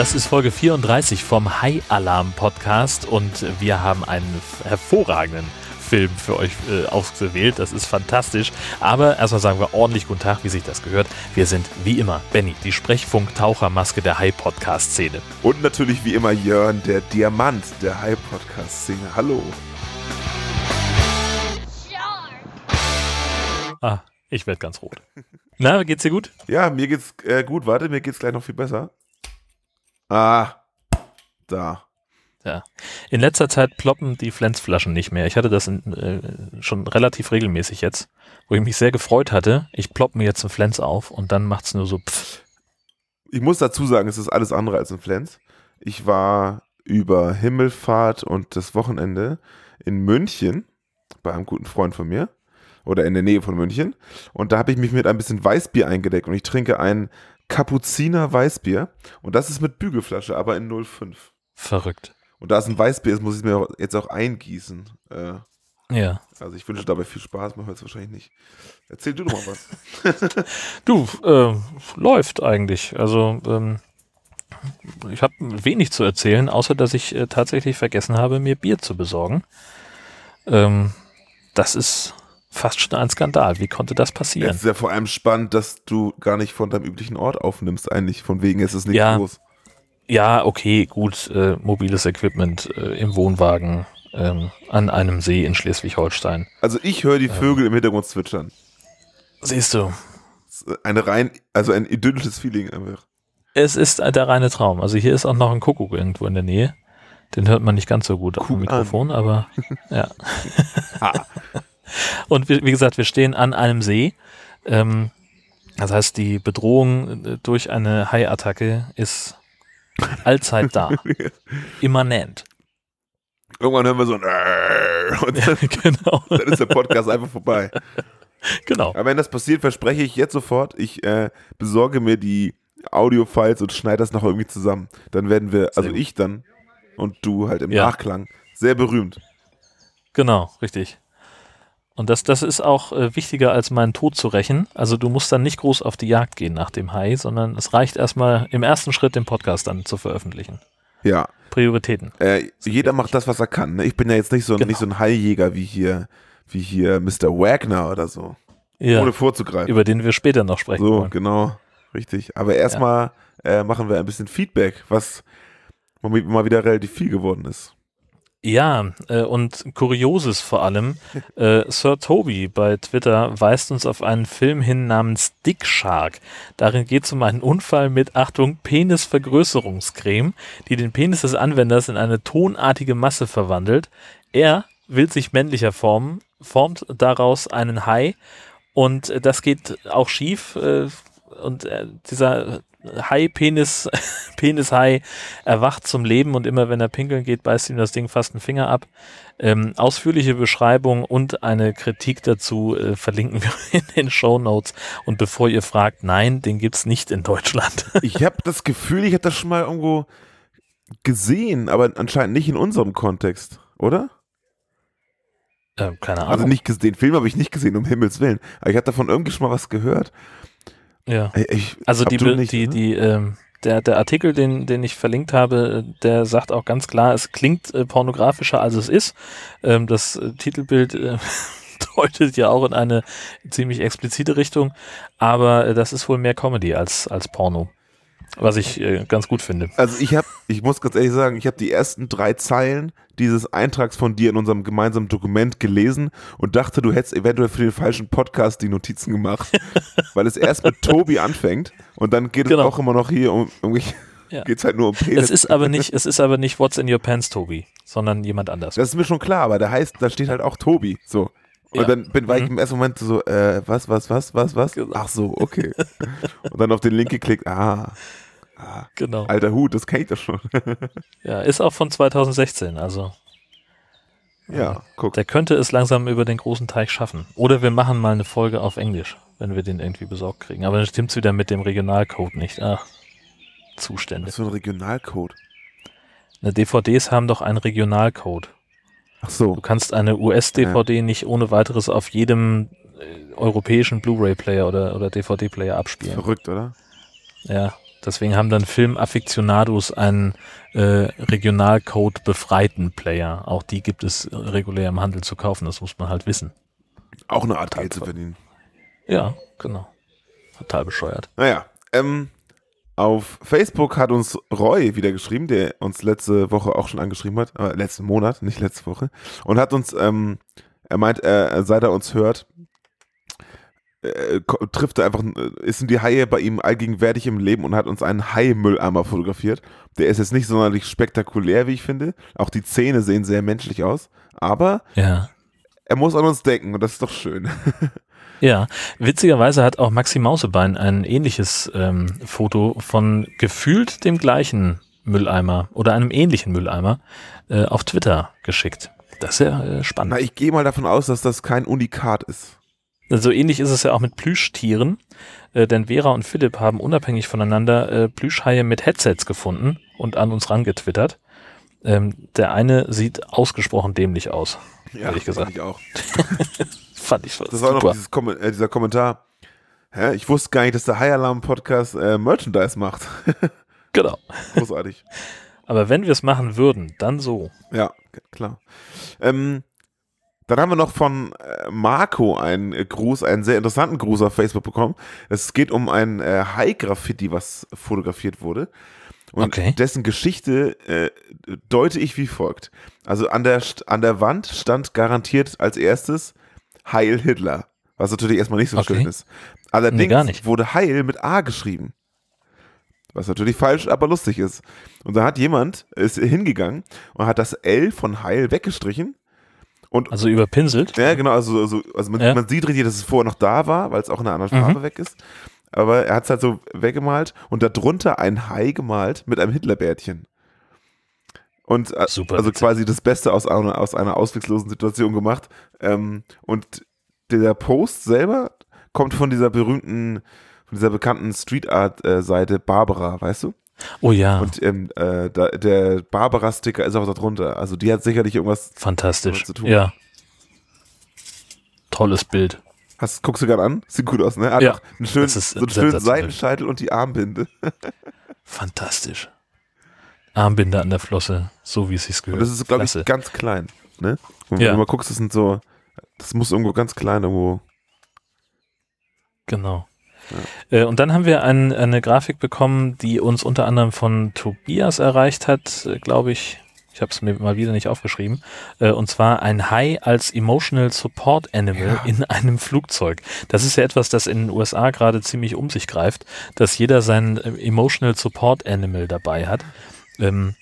Das ist Folge 34 vom High Alarm Podcast und wir haben einen hervorragenden Film für euch äh, ausgewählt. Das ist fantastisch. Aber erstmal sagen wir ordentlich guten Tag, wie sich das gehört. Wir sind wie immer Benny, die Sprechfunk-Tauchermaske der High-Podcast-Szene. Und natürlich wie immer Jörn, der Diamant der High-Podcast-Szene. Hallo. Ah, ich werde ganz rot. Na, geht's dir gut? Ja, mir geht's äh, gut. Warte, mir geht's gleich noch viel besser. Ah, da. Ja. In letzter Zeit ploppen die Flensflaschen nicht mehr. Ich hatte das in, äh, schon relativ regelmäßig jetzt, wo ich mich sehr gefreut hatte. Ich plopp mir jetzt ein Flens auf und dann macht's nur so pff. Ich muss dazu sagen, es ist alles andere als ein Flens. Ich war über Himmelfahrt und das Wochenende in München bei einem guten Freund von mir oder in der Nähe von München und da habe ich mich mit ein bisschen Weißbier eingedeckt und ich trinke ein Kapuziner Weißbier und das ist mit Bügelflasche, aber in 05. Verrückt. Und da es ein Weißbier ist, muss ich es mir jetzt auch eingießen. Äh, Ja. also ich wünsche dabei viel Spaß, man hört es wahrscheinlich nicht. Erzähl du doch mal was. Du, äh, läuft eigentlich. Also, ähm, ich habe wenig zu erzählen, außer dass ich äh, tatsächlich vergessen habe, mir Bier zu besorgen. Ähm, das ist fast schon ein Skandal. Wie konnte das Es passieren? ist ja vor allem spannend, dass du gar nicht von deinem üblichen Ort aufnimmst, eigentlich. Von wegen ist es nicht Ja. groß. Ja, okay, gut, äh, mobiles Equipment äh, im Wohnwagen ähm, an einem See in Schleswig-Holstein. Also ich höre die Vögel im Hintergrund zwitschern. Siehst du, Es ist Eine rein, also ein idyllisches Feeling einfach. es ist der reine Traum. Also hier ist auch noch ein Kuckuck irgendwo in der Nähe. Den hört man nicht ganz so gut auf dem Guck an. Mikrofon, aber ja. Und wie, gesagt, wir stehen an einem See. Ähm, das heißt, die Bedrohung äh, durch eine Haiattacke ist allzeit da. Immanent. Irgendwann hören wir so ein und dann, genau. dann ist der Podcast einfach vorbei. genau. Aber wenn das passiert, verspreche ich jetzt sofort, ich äh, besorge mir die Audio-Files und schneide das noch irgendwie zusammen. Dann werden wir, also ich dann und du halt im Ja. Nachklang, sehr berühmt. Genau, richtig. Und das, das ist auch äh, wichtiger, als meinen Tod zu rächen. Also du musst dann nicht groß auf die Jagd gehen nach dem Hai, sondern es reicht erstmal im ersten Schritt den Podcast dann zu veröffentlichen. Ja. Prioritäten. Äh, jeder macht das, was er kann. Ne? Ich bin ja jetzt nicht so, Genau. nicht so ein Hailjäger wie hier, wie hier Mr. Wagner oder so. Ja, Ohne vorzugreifen. über den wir später noch sprechen So, wollen. genau. Richtig. Aber erstmal äh, machen wir ein bisschen Feedback, was mal wieder relativ viel geworden ist. Ja, äh, und Kurioses vor allem. Äh, Sir Toby bei Twitter weist uns auf einen Film hin namens Dick Shark. Darin geht es um einen Unfall mit, Achtung, Penisvergrößerungscreme, die den Penis des Anwenders in eine tonartige Masse verwandelt. Er will sich männlicher formen, formt daraus einen Hai und äh, das geht auch schief. Äh, und äh, dieser Hai-Penis, Penis-Hai erwacht zum Leben und immer wenn er pinkeln geht, beißt ihm das Ding fast einen Finger ab. Ähm, ausführliche Beschreibung und eine Kritik dazu äh, verlinken wir in den Show Notes. Und bevor ihr fragt, nein, den gibt's nicht in Deutschland. Ich habe das Gefühl, ich habe das schon mal irgendwo gesehen, aber anscheinend nicht in unserem Kontext, oder? äh, keine Ahnung. Also nicht den Film habe ich nicht gesehen, um Himmels Willen. Aber ich hatte davon irgendwie schon mal was gehört. Ja. Ich, Also die, nicht, die, ne? die, ähm, der, der Artikel, den, den ich verlinkt habe, der sagt auch ganz klar, es klingt äh, pornografischer, als es ist. Ähm, das äh, Titelbild äh, deutet ja auch in eine ziemlich explizite Richtung, aber äh, das ist wohl mehr Comedy als, als Porno. Was ich äh, ganz gut finde. Also ich habe, ich muss ganz ehrlich sagen, ich habe die ersten drei Zeilen dieses Eintrags von dir in unserem gemeinsamen Dokument gelesen und dachte, du hättest eventuell für den falschen Podcast die Notizen gemacht, weil es erst mit Tobi anfängt und dann geht es Genau. auch immer noch hier um, irgendwie Ja. geht's halt nur um Penis. Es ist aber nicht, es ist aber nicht What's in your pants, Tobi, sondern jemand anders. das ist mir schon klar, aber da heißt, da steht halt auch Tobi, so. Und Ja. dann bin, war ich Mhm. im ersten Moment so, äh, was, was, was, was, was? Genau. Ach so, okay. und dann auf den Link geklickt, ah, ah Genau. alter Hut, das kenne ich doch schon. Ja, ist auch von 2016, also ja, guck. Der könnte es langsam über den großen Teich schaffen. Oder wir machen mal eine Folge auf Englisch, wenn wir den irgendwie besorgt kriegen. Aber dann stimmt's wieder mit dem Regionalcode nicht. Ach, Zustände. Was für ein Regionalcode. Ne, DVDs haben doch einen Regionalcode. Ach so. Du kannst eine US-DVD nicht ohne weiteres auf jedem äh, europäischen Blu-ray-Player oder, oder DVD-Player abspielen. Verrückt, oder? Ja, Deswegen haben dann Film-Afficionados einen äh, Regionalcode befreiten Player. Auch die gibt es regulär im Handel zu kaufen, das muss man halt wissen. Auch eine Art Geld zu verdienen. Ja, genau. Total bescheuert. Naja, ähm, auf Facebook hat uns Roy wieder geschrieben, der uns letzte Woche auch schon angeschrieben hat, äh, letzten Monat, nicht letzte Woche, und hat uns, ähm, er meint, äh, seit er uns hört, äh, trifft er einfach, ist sind die Haie bei ihm allgegenwärtig im Leben und hat uns einen Hai-Mülleimer fotografiert. Der ist jetzt nicht sonderlich spektakulär, wie ich finde. Auch die Zähne sehen sehr menschlich aus. Aber ja. er muss an uns denken und das ist doch schön. Ja, witzigerweise hat auch Maxi Mausebein ein ähnliches ähm, Foto von gefühlt dem gleichen Mülleimer oder einem ähnlichen Mülleimer äh, auf Twitter geschickt. Das ist ja äh, spannend. Na, ich gehe mal davon aus, dass das kein Unikat ist. So ähnlich ist es ja auch mit Plüschtieren, äh, denn Vera und Philipp haben unabhängig voneinander äh, Plüschhaie mit Headsets gefunden und an uns rangetwittert. Ähm, der eine sieht ausgesprochen dämlich aus, Ja, ehrlich gesagt. fand ich auch. Fand ich Das war noch Kom äh, dieser Kommentar. Hä, ich wusste gar nicht, dass der High Alarm Podcast äh, Merchandise macht. Genau. Großartig. Aber wenn wir es machen würden, dann so. Ja, klar. Ähm, dann haben wir noch von äh, Marco einen äh, Gruß, einen sehr interessanten Gruß auf Facebook bekommen. Es geht um ein äh, High-Graffiti, was fotografiert wurde. Und Okay. dessen Geschichte äh, deute ich wie folgt. Also an der, an der Wand stand garantiert als erstes Heil Hitler, was natürlich erstmal nicht so Okay. schön ist. Allerdings nicht. wurde Heil mit A geschrieben. Was natürlich falsch, aber lustig ist. Und da hat jemand ist hingegangen und hat das L von Heil weggestrichen. Und Also überpinselt. ja, genau, also, also, also man, Ja. man sieht richtig, dass es vorher noch da war, weil es auch in einer anderen Farbe weg ist. Aber er hat es halt so weggemalt und darunter ein Hai gemalt mit einem Hitlerbärtchen. Und äh, Super also quasi das Beste aus einer, aus einer ausweglosen Situation gemacht. Ähm, und der Post selber kommt von dieser berühmten, von dieser bekannten Street Art äh, Seite Barbara, weißt du? Oh ja, Und ähm, äh, da, der Barbara-Sticker ist auch da drunter. Also die hat sicherlich irgendwas. fantastisch. zu tun. Ja. Tolles Bild. Hast, guckst du gerade an? Sieht gut aus, ne? Hat Ja, einen schönen, das ist so einen schönen. Seitenscheitel und die Armbinde. Fantastisch. Armbinde an der Flosse, so wie es sich Und gehört. das ist, glaube ich, ganz klein. Ne? Und Ja. wenn du mal guckst, das sind so, das muss irgendwo ganz klein irgendwo. Genau. Äh, und dann haben wir ein, eine Grafik bekommen, die uns unter anderem von Tobias erreicht hat, äh, glaube ich. Ich habe es mir mal wieder nicht aufgeschrieben. Äh, und zwar ein Hai als Emotional Support Animal Ja. in einem Flugzeug. Das ist ja etwas, das in den USA gerade ziemlich um sich greift, dass jeder sein Emotional Support Animal dabei hat. Ähm,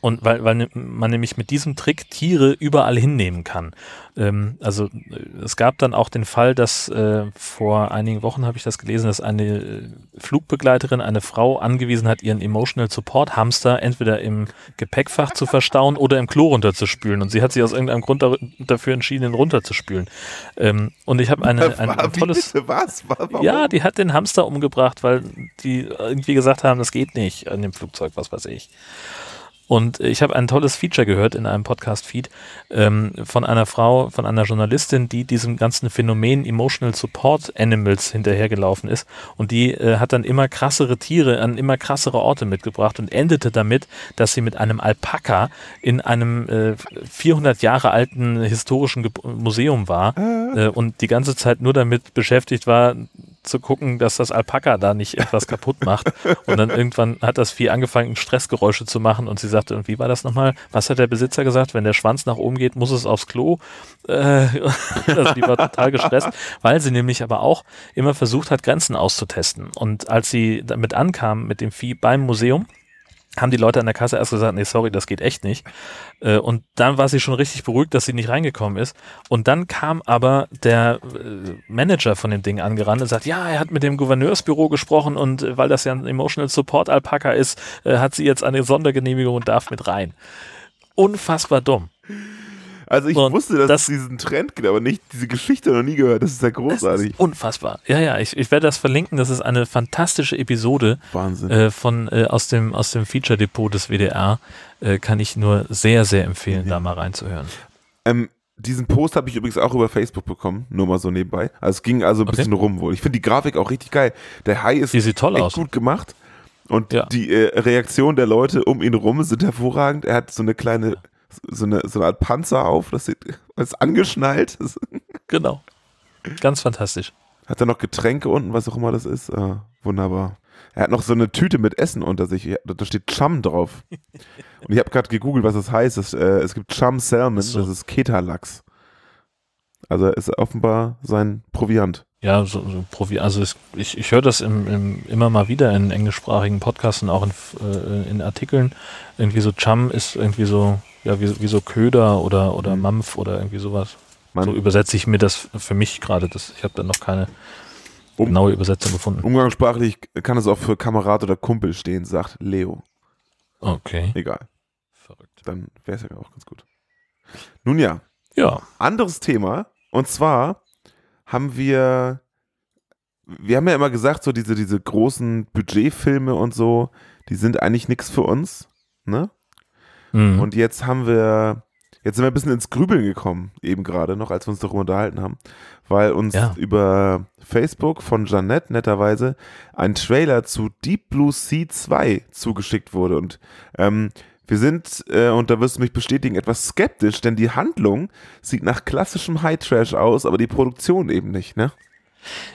und weil, weil ne- man nämlich mit diesem Trick Tiere überall hinnehmen kann. Ähm, also äh, es gab dann auch den Fall, dass äh, vor einigen Wochen habe ich das gelesen, dass eine äh, Flugbegleiterin eine Frau angewiesen hat, ihren Emotional Support Hamster entweder im Gepäckfach zu verstauen oder im Klo runterzuspülen. Und sie hat sich aus irgendeinem Grund da, dafür entschieden, ihn runterzuspülen. Ähm, und ich habe eine, ein, ein tolles. bitte, was? Warum? Ja, die hat den Hamster umgebracht, weil die irgendwie gesagt haben, das geht nicht an dem Flugzeug, was weiß ich. Und ich habe ein tolles Feature gehört in einem Podcast-Feed ähm, von einer Frau, von einer Journalistin, die diesem ganzen Phänomen Emotional Support Animals hinterhergelaufen ist. Und die äh, hat dann immer krassere Tiere an immer krassere Orte mitgebracht und endete damit, dass sie mit einem Alpaka in einem äh, 400 Jahre alten historischen Ge Museum war äh, und die ganze Zeit nur damit beschäftigt war, zu gucken, dass das Alpaka da nicht etwas kaputt macht. Und dann irgendwann hat das Vieh angefangen, Stressgeräusche zu machen und sie sagte, und wie war das nochmal? Was hat der Besitzer gesagt? Wenn der Schwanz nach oben geht, muss es aufs Klo. Äh, also die war total gestresst, weil sie nämlich aber auch immer versucht hat, Grenzen auszutesten. Und als sie damit ankam mit dem Vieh beim Museum, haben die Leute an der Kasse erst gesagt, nee, sorry, das geht echt nicht. Äh, Und dann war sie schon richtig beruhigt, dass sie nicht reingekommen ist. Und dann kam aber der äh, Manager von dem Ding angerannt und sagt, ja, er hat mit dem Gouverneursbüro gesprochen und äh, weil das ja ein Emotional Support Alpaka ist, hat sie jetzt eine Sondergenehmigung und darf mit rein. Unfassbar dumm. Also ich Und wusste, dass das- es diesen Trend gibt, aber nicht diese Geschichte noch nie gehört. Das ist ja großartig. ist unfassbar. Ja, ja, ich, ich werde das verlinken. Das ist eine fantastische Episode Wahnsinn. äh, von äh, aus dem aus dem Feature Depot des WDR. Äh, kann ich nur sehr sehr empfehlen, da mal reinzuhören. Ähm, diesen Post habe ich übrigens auch über Facebook bekommen, nur mal so nebenbei. Also es ging also ein Okay. bisschen rum wohl. Ich finde die Grafik auch richtig geil. Der Hai ist echt aus. gut gemacht. Und Ja. die äh, Reaktion der Leute um ihn rum sind hervorragend. Er hat so eine kleine, so eine, so eine Art Panzer auf, das ist angeschnallt. Genau. Ganz fantastisch. hat er noch Getränke unten, was auch immer das ist. Äh, wunderbar. Er hat noch so eine Tüte mit Essen unter sich. Da steht Chum drauf. Und ich habe gerade gegoogelt, was das heißt. Es, äh, es gibt Chum Salmon, so. das ist Keta-Lachs. Also ist offenbar sein Proviant. Ja, so, so Profi, also es, ich, ich höre das im, im, immer mal wieder in englischsprachigen Podcasts und auch in, äh, in Artikeln. Irgendwie so Chum ist irgendwie so, ja, wie, wie so Köder oder, oder Mhm. Mampf oder irgendwie sowas. Man, so übersetze ich mir das für mich gerade. Das- Ich habe da noch keine Um- genaue Übersetzung gefunden. umgangssprachlich kann es auch für Kamerad oder Kumpel stehen, sagt Leo. Okay. Egal, Verrückt. dann wäre es ja auch ganz gut. Nun ja, Ja. anderes Thema. Und zwar haben wir, wir haben ja immer gesagt, so diese, diese großen Budgetfilme und so, die sind eigentlich nichts für uns. Ne? Mhm. Und jetzt haben wir, jetzt sind wir ein bisschen ins Grübeln gekommen, eben gerade noch, als wir uns darüber unterhalten haben, weil uns Ja. über Facebook von Jeannette netterweise ein Trailer zu Deep Blue Sea 2 zugeschickt wurde. Und ähm, wir sind, äh, und da wirst du mich bestätigen, etwas skeptisch, denn die Handlung sieht nach klassischem High Trash aus, aber die Produktion eben nicht, ne?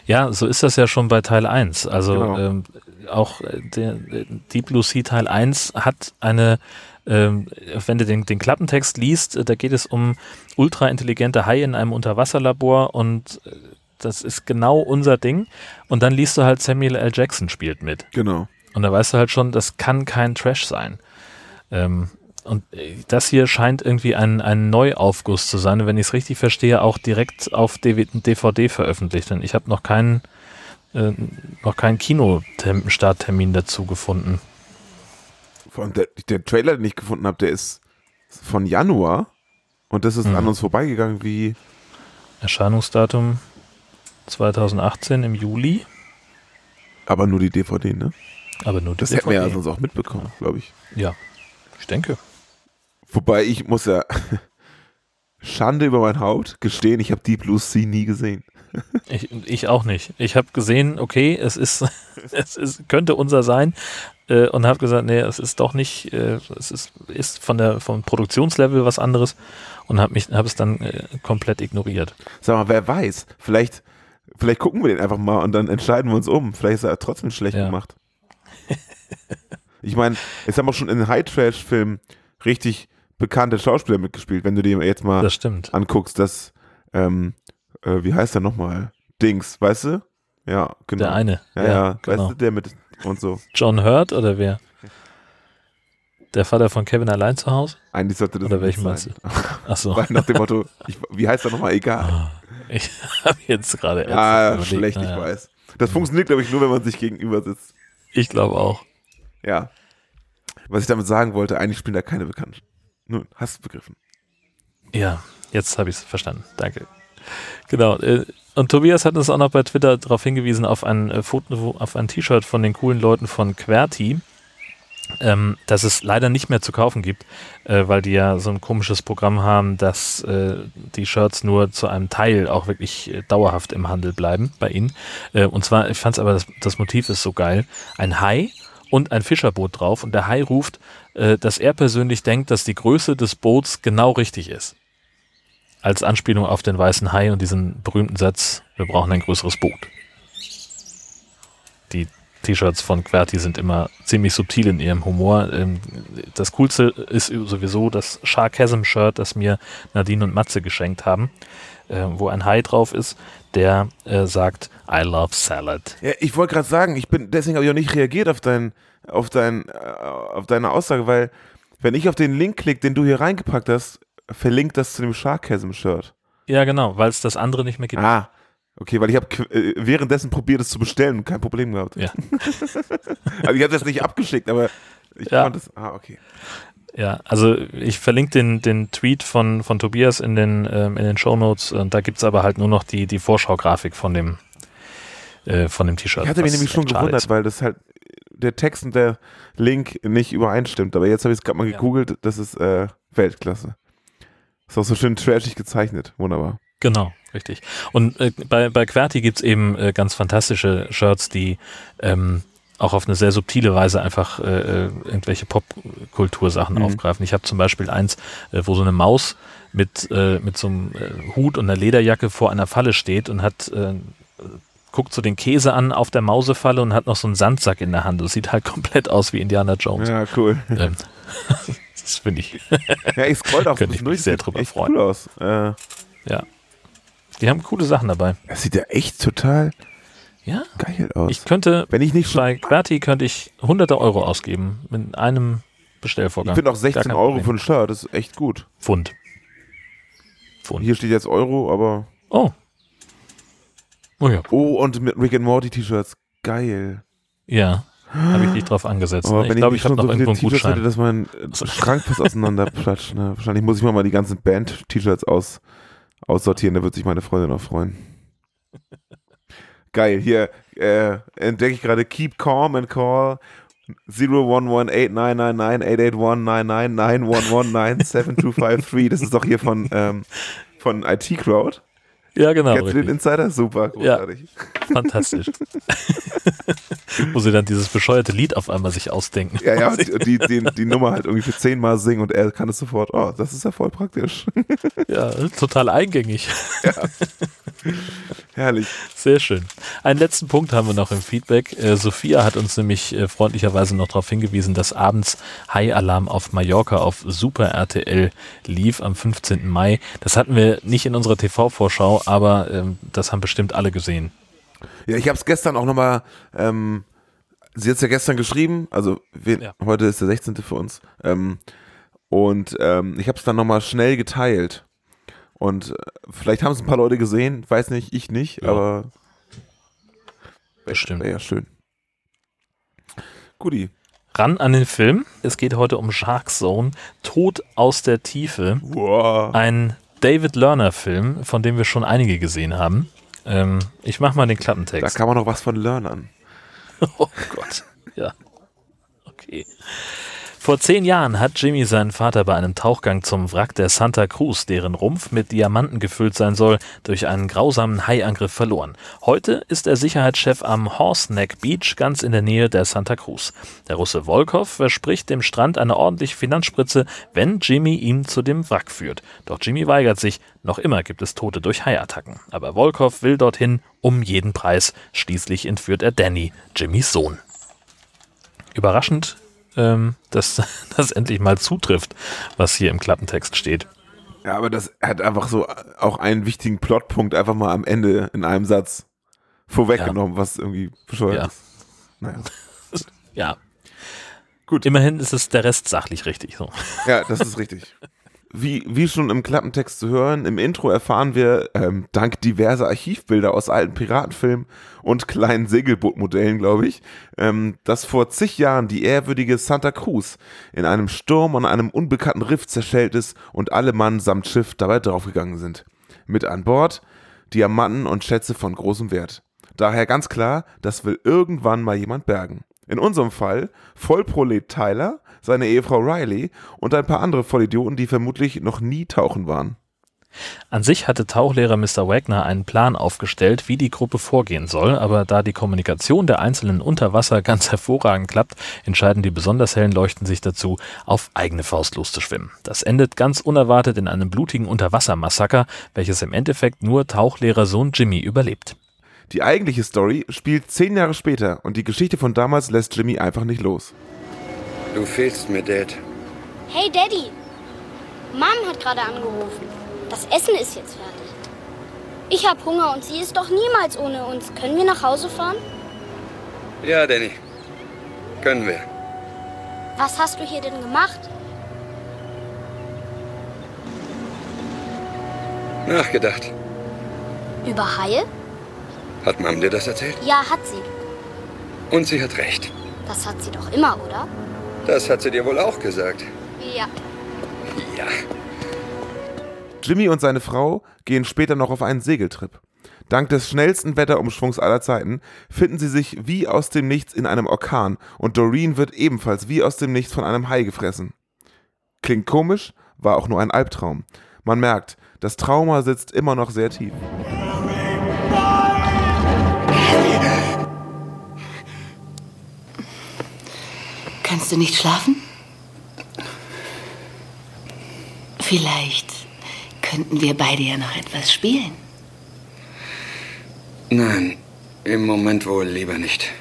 Ja, so ist das ja schon bei Teil 1. Also Genau. ähm, auch äh, der äh, Deep Blue Sea Teil 1 hat eine, ähm, wenn du den, den Klappentext liest, äh, da geht es um ultraintelligente Haie in einem Unterwasserlabor und äh, das ist genau unser Ding. Und dann liest du halt Samuel L. Jackson spielt mit. Genau. Und da weißt du halt schon, das kann kein Trash sein. Ähm, und äh, das hier scheint irgendwie ein, ein Neuaufguss zu sein. Wenn ich es richtig verstehe, auch direkt auf DV DVD veröffentlicht. Denn ich habe noch keinen äh, noch keinen Kinostarttermin dazu gefunden. Vor allem der, der Trailer, den ich gefunden habe, der ist von Januar und das ist Mhm. an uns vorbeigegangen wie Erscheinungsdatum 2018 im Juli, aber nur die DVD, ne? aber nur die Das hätten wir ja DVD. sonst auch mitbekommen, glaube ich. Ja, ich denke. Wobei ich muss ja Schande über mein Haupt gestehen, ich habe Deep Blue Sea nie gesehen. Ich, ich auch nicht. Ich habe gesehen, okay, es ist, es ist, könnte unser sein äh, und habe gesagt, nee, es ist doch nicht, äh, es ist, ist von der vom Produktionslevel was anderes und habe mich, habe es dann äh, komplett ignoriert. Sag mal, wer weiß, vielleicht, vielleicht gucken wir den einfach mal und dann entscheiden wir uns um. Vielleicht ist er trotzdem schlecht Ja. gemacht. ich meine, jetzt haben auch schon in High-Trash-Filmen richtig bekannte Schauspieler mitgespielt, wenn du dir jetzt mal Das anguckst, dass, ähm, äh, wie heißt der nochmal? Dings, weißt du? Ja, genau. Der eine. Ja, ja, genau. weißt du, der mit und so. John Hurt oder wer? Der Vater von Kevin allein zu Hause? Eigentlich sollte das Oder welchen meinst Ach so. Weil nach dem Motto, ich, wie heißt er nochmal? Egal. Ah, Ich habe jetzt gerade Ja, ernsthaft überlegt. schlecht, ich Naja, weiß. Das funktioniert, glaube ich, nur, wenn man sich gegenüber sitzt. Ich glaube auch. Ja. Was ich damit sagen wollte, eigentlich spielen da keine Bekannten. Nun, hast du begriffen. Ja, jetzt habe ich es verstanden. Danke. Genau. äh, Und Tobias hat uns auch noch bei Twitter darauf hingewiesen, auf ein äh, Foto, auf ein T-Shirt von den coolen Leuten von QWERTY, ähm, das es leider nicht mehr zu kaufen gibt, äh, weil die ja so ein komisches Programm haben, dass äh, die Shirts nur zu einem Teil auch wirklich äh, dauerhaft im Handel bleiben bei ihnen. Äh, und zwar, ich fand es aber, das, das Motiv ist so geil. Ein Hai und ein Fischerboot drauf und der Hai ruft, äh, dass er persönlich denkt, dass die Größe des Boots genau richtig ist. Als Anspielung auf den weißen Hai und diesen berühmten Satz, wir brauchen ein größeres Boot. Die T-Shirts von QWERTY sind immer ziemlich subtil in ihrem Humor. Ähm, Das Coolste ist sowieso das Sharkasm-Shirt, das mir Nadine und Matze geschenkt haben, äh, wo ein Hai drauf ist, der äh, sagt, I love salad. Ja, ich wollte gerade sagen, ich bin, deswegen habe ich auch nicht reagiert auf dein, auf dein, äh, auf deine Aussage, weil wenn ich auf den Link klicke, den du hier reingepackt hast, verlinkt das zu dem Sharkasm-Shirt. Ja, genau, weil es das andere nicht mehr gibt. Ah, okay, weil ich habe äh, währenddessen probiert, es zu bestellen und kein Problem gehabt. Ja. also ich habe das nicht abgeschickt, aber ich Ja. konnte es. Ah, okay. Ja, also ich verlinke den, den Tweet von, von Tobias in den, ähm, in den Shownotes und da gibt es aber halt nur noch die, die Vorschaugrafik von dem, äh, von dem T-Shirt. Ich hatte mich nämlich schon gewundert, ist. weil das halt der Text und der Link nicht übereinstimmt. Aber jetzt habe ich es gerade mal Ja. gegoogelt, das ist äh, Weltklasse. Ist auch so schön trashig gezeichnet. Wunderbar. Genau, richtig. Und äh, bei, bei QWERTY gibt's eben äh, ganz fantastische Shirts, die ähm, auch auf eine sehr subtile Weise einfach äh, äh irgendwelche Popkultursachen mhm. aufgreifen. Ich habe zum Beispiel eins, äh, wo so eine Maus mit, äh, mit so einem äh, Hut und einer Lederjacke vor einer Falle steht und hat äh, guckt so den Käse an auf der Mausefalle und hat noch so einen Sandsack in der Hand. Das sieht halt komplett aus wie Indiana Jones. Ja, cool. Ähm, das finde ich. ja, ich scroll auch Könnte ich mich sehr drüber freuen. Cool aus. Äh, ja. Die haben coole Sachen dabei. Das sieht ja echt total ja. geil aus. Ich könnte, wenn ich nicht bei Querti könnte ich hunderte Euro ausgeben mit einem Bestellvorgang. Ich finde auch 16 Euro für ein Shirt, das ist echt gut. Pfund. Pfund. Hier steht jetzt Euro, aber. Oh. Oh ja. Oh, und mit Rick and Morty T-Shirts. Geil. Ja. Habe ich nicht drauf angesetzt. Aber ne? Ich glaube, ich, habe noch so irgendwo einen Gutschein. Hätte, dass mein Schrank fast auseinanderplatscht. Ne? Wahrscheinlich muss ich mal, mal die ganzen Band-T-Shirts aus, aussortieren. Da wird sich meine Freundin auch freuen. Geil. Hier äh, entdecke ich gerade Keep Calm and Call 01189998819991197253. Das ist doch hier von, ähm, von IT Crowd. Ja, genau. Kennst du den Insider? Super, großartig. Ja, fantastisch. Wo sie dann dieses bescheuerte Lied auf einmal sich ausdenken. Ja, ja, und die, die, die Nummer halt irgendwie für zehnmal singen und er kann es sofort. Oh, das ist ja voll praktisch. Ja, total eingängig. Ja. Herrlich. Sehr schön. Einen letzten Punkt haben wir noch im Feedback. Äh, Sophia hat uns nämlich äh, freundlicherweise noch darauf hingewiesen, dass abends High Alarm auf Mallorca auf Super RTL lief am 15. Mai. Das hatten wir nicht in unserer TV-Vorschau, aber ähm, das haben bestimmt alle gesehen. Ja, ich habe es gestern auch nochmal, ähm, sie hat es ja gestern geschrieben, also wen, ja. heute ist der 16. für uns. Ähm, und ähm, ich habe es dann nochmal schnell geteilt. Und äh, vielleicht haben es ein paar Leute gesehen, weiß nicht, ich nicht, ja. aber bestimmt. Wäre ja schön. Guti. Ran an den Film. Es geht heute um Shark Zone, Tod aus der Tiefe. Wow. Ein David Lerner-Film, von dem wir schon einige gesehen haben. Ähm, ich mach mal den Klappentext. Da kann man noch was von lernen. oh Gott. Ja. Okay. Vor zehn Jahren hat Jimmy seinen Vater bei einem Tauchgang zum Wrack der Santa Cruz, deren Rumpf mit Diamanten gefüllt sein soll, durch einen grausamen Haiangriff verloren. Heute ist er Sicherheitschef am Horse Neck Beach ganz in der Nähe der Santa Cruz. Der Russe Volkov verspricht dem Strand eine ordentliche Finanzspritze, wenn Jimmy ihn zu dem Wrack führt. Doch Jimmy weigert sich. Noch immer gibt es Tote durch Haiattacken. Aber Volkov will dorthin um jeden Preis. Schließlich entführt er Danny, Jimmys Sohn. Überraschend ähm, dass das endlich mal zutrifft, was hier im Klappentext steht. Ja, aber das hat einfach so auch einen wichtigen Plotpunkt einfach mal am Ende in einem Satz vorweggenommen, ja. was irgendwie bescheuert ja. ist. Naja. ja. Gut. Immerhin ist es der Rest sachlich richtig so. Ja, das ist richtig. Wie, wie schon im Klappentext zu hören, im Intro erfahren wir, ähm, dank diverser Archivbilder aus alten Piratenfilmen und kleinen Segelbootmodellen, glaube ich, ähm, dass vor zig Jahren die ehrwürdige Santa Cruz in einem Sturm an einem unbekannten Riff zerschellt ist und alle Mann samt Schiff dabei draufgegangen sind. Mit an Bord Diamanten und Schätze von großem Wert. Daher ganz klar, das will irgendwann mal jemand bergen. In unserem Fall Vollprolet Tyler, seine Ehefrau Riley und ein paar andere Vollidioten, die vermutlich noch nie tauchen waren. An sich hatte Tauchlehrer Mr. Wagner einen Plan aufgestellt, wie die Gruppe vorgehen soll, aber da die Kommunikation der Einzelnen unter Wasser ganz hervorragend klappt, entscheiden die besonders hellen Leuchten sich dazu, auf eigene Faust loszuschwimmen. Das endet ganz unerwartet in einem blutigen Unterwassermassaker, welches im Endeffekt nur Tauchlehrer Sohn Jimmy überlebt. Die eigentliche Story spielt zehn Jahre später und die Geschichte von damals lässt Jimmy einfach nicht los. Du fehlst mir, Dad. Hey, Daddy. Mom hat gerade angerufen. Das Essen ist jetzt fertig. Ich habe Hunger und sie ist doch niemals ohne uns. Können wir nach Hause fahren? Ja, Danny. Können wir. Was hast du hier denn gemacht? Nachgedacht. Über Haie? Hat Mom dir das erzählt? Ja, hat sie. Und sie hat recht. Das hat sie doch immer, oder? Das hat sie dir wohl auch gesagt. Ja. Ja. Jimmy und seine Frau gehen später noch auf einen Segeltrip. Dank des schnellsten Wetterumschwungs aller Zeiten finden sie sich wie aus dem Nichts in einem Orkan und Doreen wird ebenfalls wie aus dem Nichts von einem Hai gefressen. Klingt komisch, war auch nur ein Albtraum. Man merkt, das Trauma sitzt immer noch sehr tief. Kannst du nicht schlafen? Vielleicht könnten wir beide ja noch etwas spielen. Nein, im Moment wohl lieber nicht.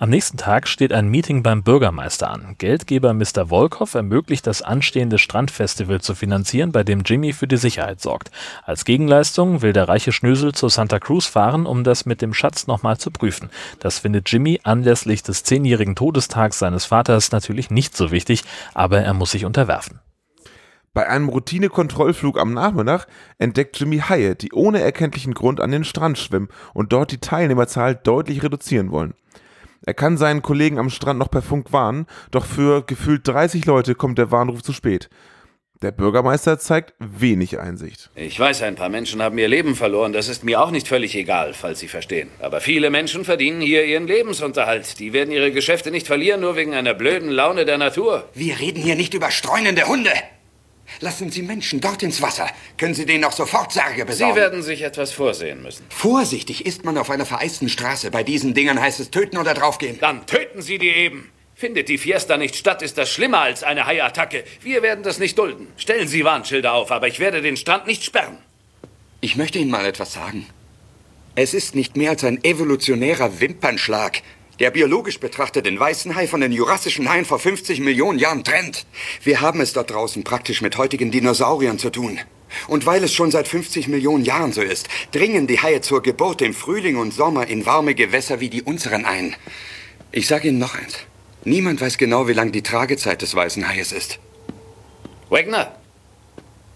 Am nächsten Tag steht ein Meeting beim Bürgermeister an. Geldgeber Mr. Wolkow ermöglicht das anstehende Strandfestival zu finanzieren, bei dem Jimmy für die Sicherheit sorgt. Als Gegenleistung will der reiche Schnösel zu Santa Cruz fahren, um das mit dem Schatz nochmal zu prüfen. Das findet Jimmy anlässlich des zehnjährigen Todestags seines Vaters natürlich nicht so wichtig, aber er muss sich unterwerfen. Bei einem Routinekontrollflug am Nachmittag entdeckt Jimmy Haie, die ohne erkenntlichen Grund an den Strand schwimmen und dort die Teilnehmerzahl deutlich reduzieren wollen. Er kann seinen Kollegen am Strand noch per Funk warnen, doch für gefühlt 30 Leute kommt der Warnruf zu spät. Der Bürgermeister zeigt wenig Einsicht. Ich weiß, ein paar Menschen haben ihr Leben verloren. Das ist mir auch nicht völlig egal, falls Sie verstehen. Aber viele Menschen verdienen hier ihren Lebensunterhalt. Die werden ihre Geschäfte nicht verlieren, nur wegen einer blöden Laune der Natur. Wir reden hier nicht über streunende Hunde. Lassen Sie Menschen dort ins Wasser. Können Sie denen auch sofort Särge besorgen? Sie werden sich etwas vorsehen müssen. Vorsichtig ist man auf einer vereisten Straße. Bei diesen Dingern heißt es töten oder draufgehen. Dann töten Sie die eben. Findet die Fiesta nicht statt, ist das schlimmer als eine Haiattacke. Wir werden das nicht dulden. Stellen Sie Warnschilder auf, aber ich werde den Strand nicht sperren. Ich möchte Ihnen mal etwas sagen. Es ist nicht mehr als ein evolutionärer Wimpernschlag, der biologisch betrachtet den weißen Hai von den jurassischen Haien vor 50 Millionen Jahren trennt. Wir haben es dort draußen praktisch mit heutigen Dinosauriern zu tun. Und weil es schon seit 50 Millionen Jahren so ist, dringen die Haie zur Geburt im Frühling und Sommer in warme Gewässer wie die unseren ein. Ich sage Ihnen noch eins. Niemand weiß genau, wie lang die Tragezeit des weißen Haies ist. Wagner,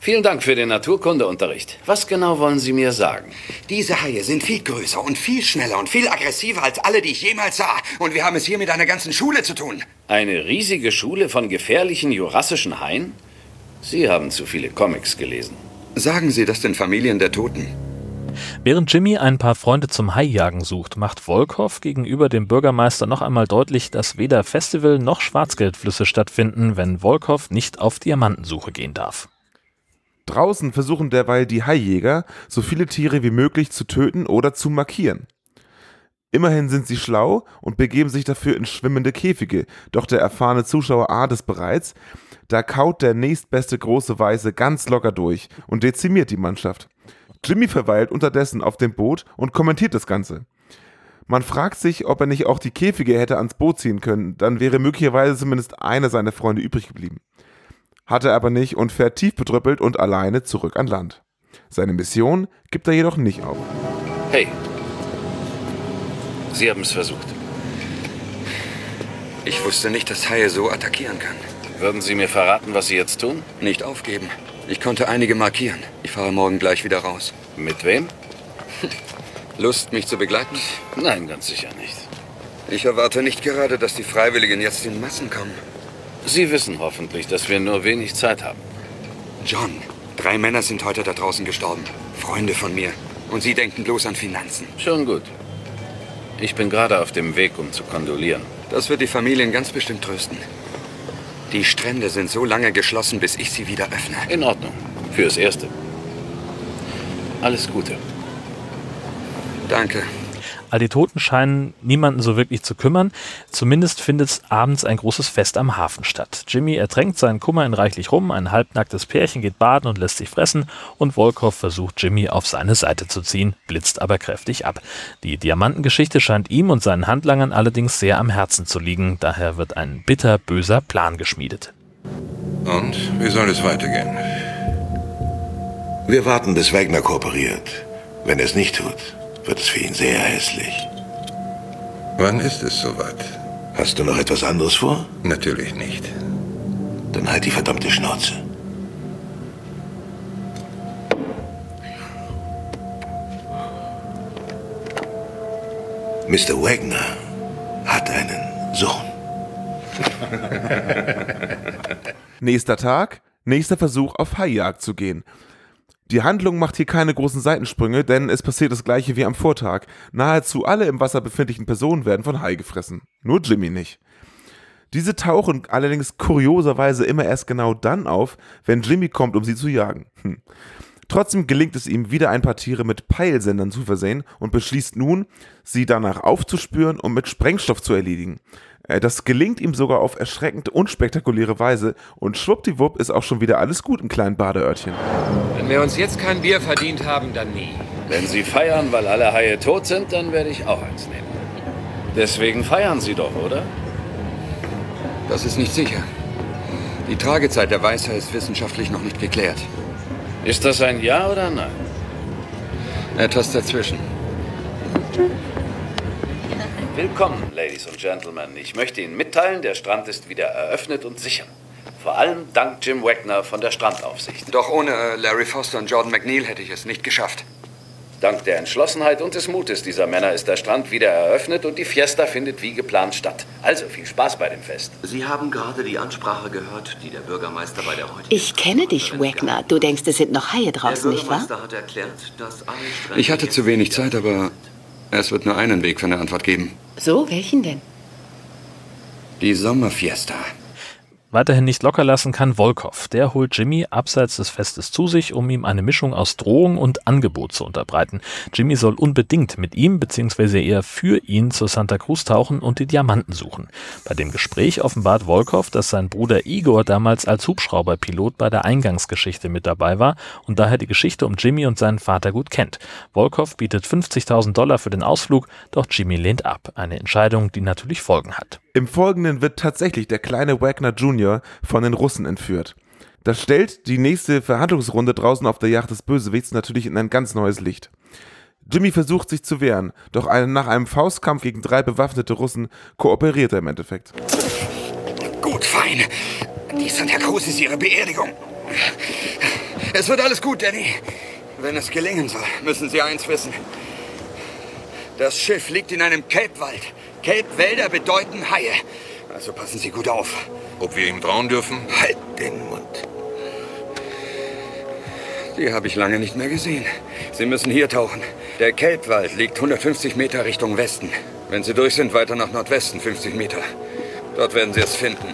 vielen Dank für den Naturkundeunterricht. Was genau wollen Sie mir sagen? Diese Haie sind viel größer und viel schneller und viel aggressiver als alle, die ich jemals sah. Und wir haben es hier mit einer ganzen Schule zu tun. Eine riesige Schule von gefährlichen jurassischen Haien? Sie haben zu viele Comics gelesen. Sagen Sie das den Familien der Toten. Während Jimmy ein paar Freunde zum Haijagen sucht, macht Wolkow gegenüber dem Bürgermeister noch einmal deutlich, dass weder Festival noch Schwarzgeldflüsse stattfinden, wenn Wolkow nicht auf Diamantensuche gehen darf. Draußen versuchen derweil die Haijäger, so viele Tiere wie möglich zu töten oder zu markieren. Immerhin sind sie schlau und begeben sich dafür in schwimmende Käfige, doch der erfahrene Zuschauer ahnt es bereits, da kaut der nächstbeste große Weiße ganz locker durch und dezimiert die Mannschaft. Jimmy verweilt unterdessen auf dem Boot und kommentiert das Ganze. Man fragt sich, ob er nicht auch die Käfige hätte ans Boot ziehen können, dann wäre möglicherweise zumindest einer seiner Freunde übrig geblieben. Hat er aber nicht und fährt tief betrüppelt und alleine zurück an Land. Seine Mission gibt er jedoch nicht auf. Hey, Sie haben es versucht. Ich wusste nicht, dass Haie so attackieren kann. Würden Sie mir verraten, was Sie jetzt tun? Nicht aufgeben. Ich konnte einige markieren. Ich fahre morgen gleich wieder raus. Mit wem? Lust, mich zu begleiten? Nein, ganz sicher nicht. Ich erwarte nicht gerade, dass die Freiwilligen jetzt in Massen kommen. Sie wissen hoffentlich, dass wir nur wenig Zeit haben. John, drei Männer sind heute da draußen gestorben. Freunde von mir. Und Sie denken bloß an Finanzen. Schon gut. Ich bin gerade auf dem Weg, um zu kondolieren. Das wird die Familien ganz bestimmt trösten. Die Strände sind so lange geschlossen, bis ich sie wieder öffne. In Ordnung. Fürs Erste. Alles Gute. Danke. All die Toten scheinen niemanden so wirklich zu kümmern. Zumindest findet abends ein großes Fest am Hafen statt. Jimmy ertränkt seinen Kummer in reichlich rum, ein halbnacktes Pärchen geht baden und lässt sich fressen und Wolkow versucht Jimmy auf seine Seite zu ziehen, blitzt aber kräftig ab. Die Diamantengeschichte scheint ihm und seinen Handlangern allerdings sehr am Herzen zu liegen, daher wird ein bitterböser Plan geschmiedet. Und wie soll es weitergehen? Wir warten, bis Wagner kooperiert. Wenn er es nicht tut, wird es für ihn sehr hässlich. Wann ist es soweit? Hast du noch etwas anderes vor? Natürlich nicht. Dann halt die verdammte Schnauze. Mr. Wagner hat einen Sohn. Nächster Tag, nächster Versuch auf Haijagd zu gehen. Die Handlung macht hier keine großen Seitensprünge, denn es passiert das gleiche wie am Vortag. Nahezu alle im Wasser befindlichen Personen werden von Hai gefressen. Nur Jimmy nicht. Diese tauchen allerdings kurioserweise immer erst genau dann auf, wenn Jimmy kommt, um sie zu jagen. Hm. Trotzdem gelingt es ihm, wieder ein paar Tiere mit Peilsendern zu versehen und beschließt nun, sie danach aufzuspüren und mit Sprengstoff zu erledigen. Äh, Das gelingt ihm sogar auf erschreckend unspektakuläre Weise und schwuppdiwupp ist auch schon wieder alles gut im kleinen Badeörtchen. Wenn wir uns jetzt kein Bier verdient haben, dann nie. Wenn Sie feiern, weil alle Haie tot sind, dann werde ich auch eins nehmen. Deswegen feiern Sie doch, oder? Das ist nicht sicher. Die Tragezeit der Weißhaie ist wissenschaftlich noch nicht geklärt. Ist das ein Ja oder Nein? Etwas dazwischen. Willkommen, Ladies und Gentlemen. Ich möchte Ihnen mitteilen, der Strand ist wieder eröffnet und sicher. Vor allem dank Jim Wagner von der Strandaufsicht. Doch ohne äh, Larry Foster und Jordan McNeil hätte ich es nicht geschafft. Dank der Entschlossenheit und des Mutes dieser Männer ist der Strand wieder eröffnet und die Fiesta findet wie geplant statt. Also viel Spaß bei dem Fest. Sie haben gerade die Ansprache gehört, die der Bürgermeister bei der heutigen... Ich kenne dich, Wagner. Du denkst, es sind noch Haie Der draußen, nicht wahr? Bürgermeister hat erklärt, dass Ich hatte zu wenig Zeit, aber es wird nur einen Weg für eine Antwort geben. So, welchen denn? Die Sommerfiesta. Weiterhin nicht locker lassen kann Volkov. Der holt Jimmy abseits des Festes zu sich, um ihm eine Mischung aus Drohung und Angebot zu unterbreiten. Jimmy soll unbedingt mit ihm bzw. eher für ihn zur Santa Cruz tauchen und die Diamanten suchen. Bei dem Gespräch offenbart Volkov, dass sein Bruder Igor damals als Hubschrauberpilot bei der Eingangsgeschichte mit dabei war und daher die Geschichte um Jimmy und seinen Vater gut kennt. Volkov bietet 50.000 Dollar für den Ausflug, doch Jimmy lehnt ab. Eine Entscheidung, die natürlich Folgen hat. Im Folgenden wird tatsächlich der kleine Wagner Jr. von den Russen entführt. Das stellt die nächste Verhandlungsrunde draußen auf der Yacht des Bösewichts natürlich in ein ganz neues Licht. Jimmy versucht sich zu wehren, doch nach einem Faustkampf gegen drei bewaffnete Russen kooperiert er im Endeffekt. Gut, fein. Die Santa Cruz ist ihre Beerdigung. Es wird alles gut, Danny. Wenn es gelingen soll, müssen Sie eins wissen. Das Schiff liegt in einem Kelbwald. Kelbwälder bedeuten Haie. Also passen Sie gut auf. Ob wir ihm trauen dürfen? Halt den Mund. Die habe ich lange nicht mehr gesehen. Sie müssen hier tauchen. Der Kelbwald liegt 150 Meter Richtung Westen. Wenn Sie durch sind, weiter nach Nordwesten 50 Meter. Dort werden Sie es finden.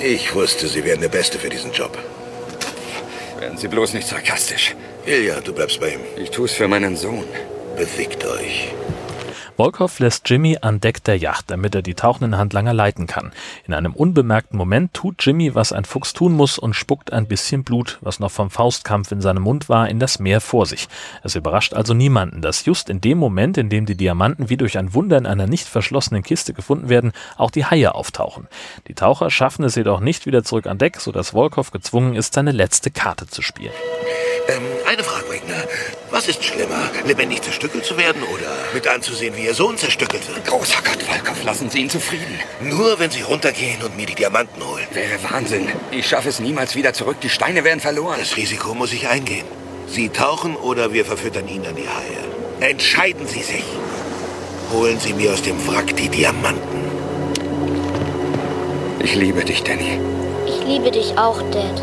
Ich wusste, Sie wären der Beste für diesen Job. Werden Sie bloß nicht sarkastisch. Ilja, du bleibst bei ihm. Ich tue es für meinen Sohn. Bewegt euch. Volkov lässt Jimmy an Deck der Yacht, damit er die tauchenden Handlanger leiten kann. In einem unbemerkten Moment tut Jimmy, was ein Fuchs tun muss und spuckt ein bisschen Blut, was noch vom Faustkampf in seinem Mund war, in das Meer vor sich. Es überrascht also niemanden, dass just in dem Moment, in dem die Diamanten wie durch ein Wunder in einer nicht verschlossenen Kiste gefunden werden, auch die Haie auftauchen. Die Taucher schaffen es jedoch nicht wieder zurück an Deck, sodass Volkov gezwungen ist, seine letzte Karte zu spielen. Ähm, eine Frage, Wagner. Was ist schlimmer, lebendig zerstückelt zu werden oder mit anzusehen, wie ihr Sohn zerstückelt wird? Großer Gott, Volkov, lassen Sie ihn zufrieden. Nur wenn Sie runtergehen und mir die Diamanten holen. Wäre Wahnsinn. Ich schaffe es niemals wieder zurück. Die Steine wären verloren. Das Risiko muss ich eingehen. Sie tauchen oder wir verfüttern ihn an die Haie. Entscheiden Sie sich. Holen Sie mir aus dem Wrack die Diamanten. Ich liebe dich, Danny. Ich liebe dich auch, Dad.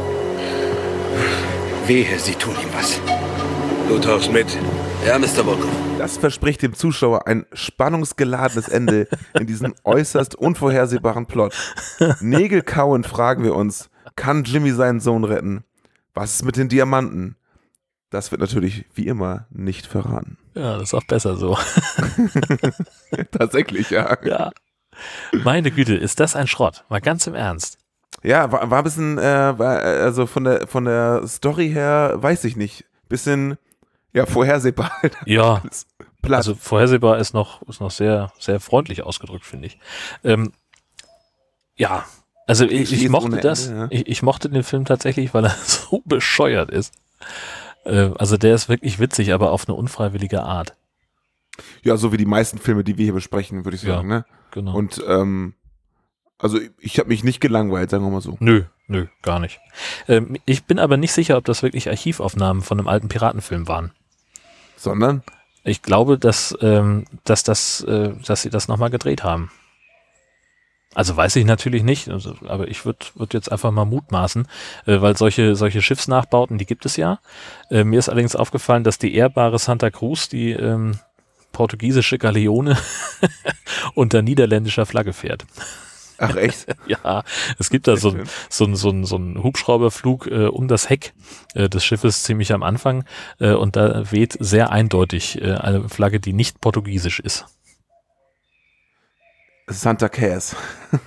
Wehe, Sie tun ihm was. Du tauchst mit. Ja, Mr. Volkov. Das verspricht dem Zuschauer ein spannungsgeladenes Ende in diesem äußerst unvorhersehbaren Plot. Nägelkauend fragen wir uns, kann Jimmy seinen Sohn retten? Was ist mit den Diamanten? Das wird natürlich wie immer nicht verraten. Ja, das ist auch besser so. Tatsächlich, ja. Ja. Meine Güte, ist das ein Schrott? Mal ganz im Ernst. Ja, war, war ein bisschen, äh, war, also von der, von der Story her, weiß ich nicht, bisschen, ja, vorhersehbar. Ja, Alles Platt. also vorhersehbar ist noch, ist noch sehr, sehr freundlich ausgedrückt, finde ich. Ähm, ja, also ich, ich mochte ohne das, Ende, ja. ich, ich mochte den Film tatsächlich, weil er so bescheuert ist. Äh, also der ist wirklich witzig, aber auf eine unfreiwillige Art. ja, so wie die meisten Filme, die wir hier besprechen, würde ich Ja. sagen, ne? Genau. Und, ähm, also ich habe mich nicht gelangweilt, sagen wir mal so. Nö, nö, gar nicht. Ähm, ich bin aber nicht sicher, ob das wirklich Archivaufnahmen von einem alten Piratenfilm waren. Sondern, Ich glaube, dass, ähm, dass, das, äh, dass sie das nochmal gedreht haben. Also weiß ich natürlich nicht, also, aber ich würde würd jetzt einfach mal mutmaßen, äh, weil solche, solche Schiffsnachbauten, die gibt es ja. Äh, mir ist allerdings aufgefallen, dass die ehrbare Santa Cruz, die ähm, portugiesische Galeone, unter niederländischer Flagge fährt. Ach echt? Ja, es gibt da so, so, so, so einen Hubschrauberflug äh, um das Heck äh, des Schiffes ziemlich am Anfang äh, und da weht sehr eindeutig äh, eine Flagge, die nicht portugiesisch ist. Santa Cass.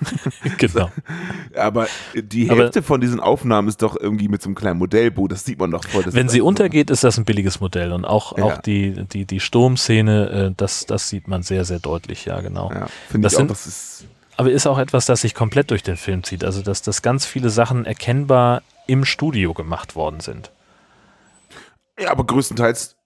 genau. Aber die Aber- Hälfte von diesen Aufnahmen ist doch irgendwie mit so einem kleinen Modellboot, das sieht man doch voll. Wenn sie untergeht, ist das ein billiges Modell und auch, Ja. auch die, die, die Sturmszene, äh, das, das sieht man sehr, sehr deutlich, ja, genau. Ja, finde ich auch, sind- das ist. Aber ist auch etwas, das sich komplett durch den Film zieht. Also, dass, dass ganz viele Sachen erkennbar im Studio gemacht worden sind. Ja, aber größtenteils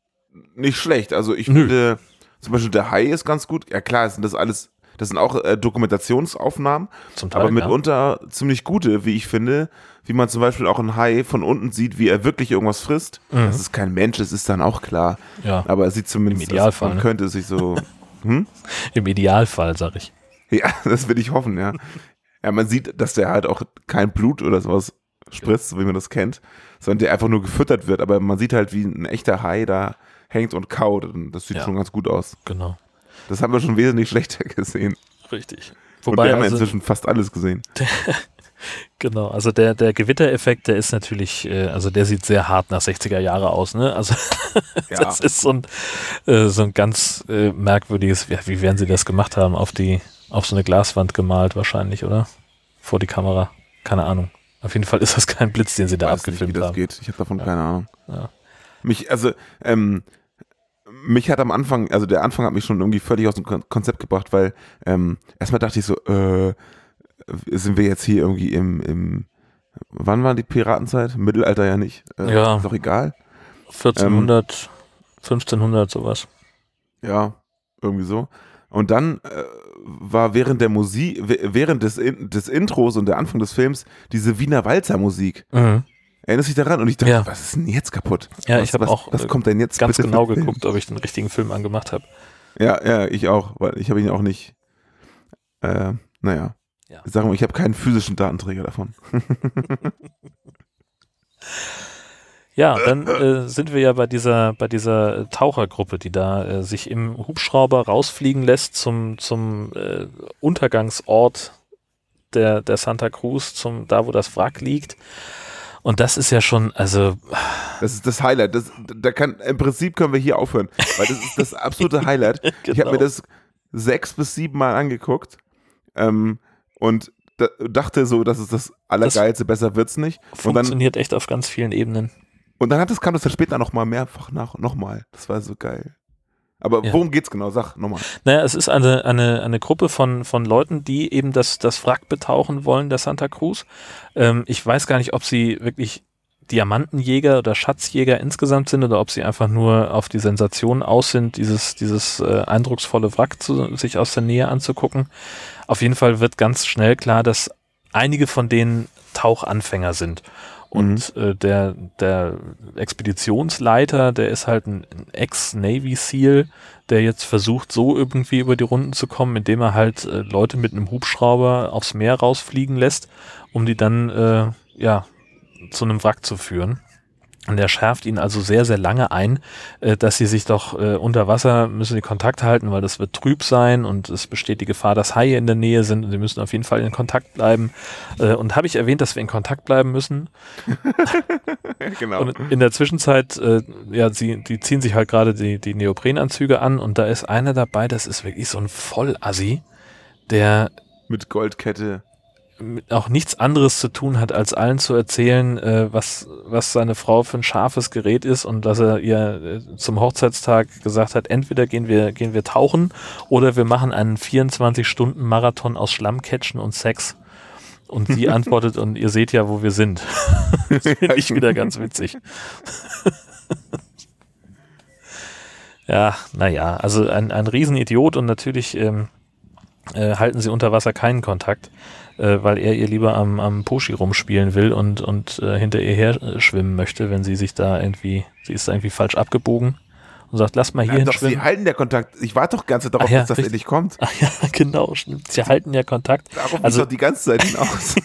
nicht schlecht. Also ich Nö. finde, zum Beispiel der Hai ist ganz gut. Ja klar, sind das alles, das sind auch äh, Dokumentationsaufnahmen, Zum Teil. aber ja. mitunter ziemlich gute, wie ich finde. Wie man zum Beispiel auch einen Hai von unten sieht, wie er wirklich irgendwas frisst. Mhm. Das ist kein Mensch, das ist dann auch klar. Ja. Aber er sieht zumindest, Im Idealfall, man ne? könnte sich so, hm? Im Idealfall, sag ich. Ja, das will ich hoffen, ja. Ja, man sieht, dass der halt auch kein Blut oder sowas spritzt, so wie man das kennt, sondern der einfach nur gefüttert wird. Aber man sieht halt, wie ein echter Hai da hängt und kaut. Und das sieht Ja. schon ganz gut aus. Genau. Das haben wir schon wesentlich schlechter gesehen. Richtig. und Wobei, wir haben also, inzwischen fast alles gesehen. genau, also der, der Gewittereffekt, der ist natürlich, äh, also der sieht sehr hart nach 60er Jahre aus, ne? Also Ja. das ist so ein, äh, so ein ganz äh, merkwürdiges, wie, wie werden sie das gemacht haben, auf die, auf so eine Glaswand gemalt wahrscheinlich, oder? Vor die Kamera. Keine Ahnung. Auf jeden Fall ist das kein Blitz, den sie da weiß nicht, wie abgefilmt das haben. geht. Ich habe davon keine Ahnung. Ja. Mich, also, ähm, mich hat am Anfang, also der Anfang hat mich schon irgendwie völlig aus dem Kon Konzept gebracht, weil ähm, erstmal dachte ich so, äh, sind wir jetzt hier irgendwie im, im wann war die Piratenzeit? Mittelalter ja nicht. Äh, Ja. Ist doch egal. 1400, 1500, sowas. Ja, irgendwie so. Und dann äh, war während der Musik, während des, des Intros und der Anfang des Films diese Wiener Walzer Musik. Mhm. Erinnerst du dich daran? Und ich dachte, Ja. was ist denn jetzt kaputt? Ja, was, ich habe auch Was äh, kommt denn jetzt ganz bitte für genau Film? geguckt, ob ich den richtigen Film angemacht habe. Ja, ja, ich auch, weil ich habe ihn auch nicht. Äh, naja. Ja. Sagen wir, ich habe keinen physischen Datenträger davon. Ja, dann äh, sind wir ja bei dieser, bei dieser Tauchergruppe, die da äh, sich im Hubschrauber rausfliegen lässt zum, zum äh, Untergangsort der, der Santa Cruz, zum, da wo das Wrack liegt. Und das ist ja schon, also, Das ist das Highlight. Das, da kann, Im Prinzip können wir hier aufhören, weil das ist das absolute Highlight. Ich habe Genau. mir das sechs bis sieben Mal angeguckt ähm, und da, dachte so, das ist das Allergeilste, besser wird's nicht. Und dann, funktioniert echt auf ganz vielen Ebenen. Und dann hat das, kam das dann später nochmal mehrfach nach, nochmal. Das war so geil. Aber Ja. worum geht's genau? Sag nochmal. Naja, es ist eine, eine, eine Gruppe von, von Leuten, die eben das, das Wrack betauchen wollen, der Santa Cruz. Ähm, ich weiß gar nicht, ob sie wirklich Diamantenjäger oder Schatzjäger insgesamt sind oder ob sie einfach nur auf die Sensation aus sind, dieses, dieses äh, eindrucksvolle Wrack zu, sich aus der Nähe anzugucken. Auf jeden Fall wird ganz schnell klar, dass einige von denen Tauchanfänger sind. Und äh, der, der Expeditionsleiter, der ist halt ein ein Ex-Navy SEAL, der jetzt versucht, so irgendwie über die Runden zu kommen, indem er halt äh, Leute mit einem Hubschrauber aufs Meer rausfliegen lässt, um die dann äh, ja zu einem Wrack zu führen. Und er schärft ihn also sehr, sehr lange ein, äh, dass sie sich doch äh, unter Wasser müssen sie Kontakt halten, weil das wird trüb sein und es besteht die Gefahr, dass Haie in der Nähe sind und sie müssen auf jeden Fall in Kontakt bleiben. Äh, und habe ich erwähnt, dass wir in Kontakt bleiben müssen? genau. Und in der Zwischenzeit, ja, sie, die ziehen sich halt gerade die, die Neoprenanzüge an und da ist einer dabei, das ist wirklich so ein Vollassi, der Mit Goldkette. Auch nichts anderes zu tun hat, als allen zu erzählen, äh, was, was seine Frau für ein scharfes Gerät ist und dass er ihr äh, zum Hochzeitstag gesagt hat, entweder gehen wir, gehen wir tauchen oder wir machen einen 24-Stunden-Marathon aus Schlammcatchen und Sex. Und sie antwortet, und ihr seht ja, wo wir sind. das finde ich wieder ganz witzig. ja, naja, also ein, ein Riesenidiot und natürlich ähm, äh, halten sie unter Wasser keinen Kontakt, äh, weil er ihr lieber am, am Poshi rumspielen will und, und äh, hinter ihr her schwimmen möchte, wenn sie sich da irgendwie, sie ist da irgendwie falsch abgebogen und sagt, lass mal hier doch, sie halten der Kontakt. Ich warte doch ganz darauf, ja, dass das richtig. endlich kommt. Ach ja, genau, stimmt. Sie halten ja Kontakt. Darauf Also- also, doch die ganze Zeit hinaus.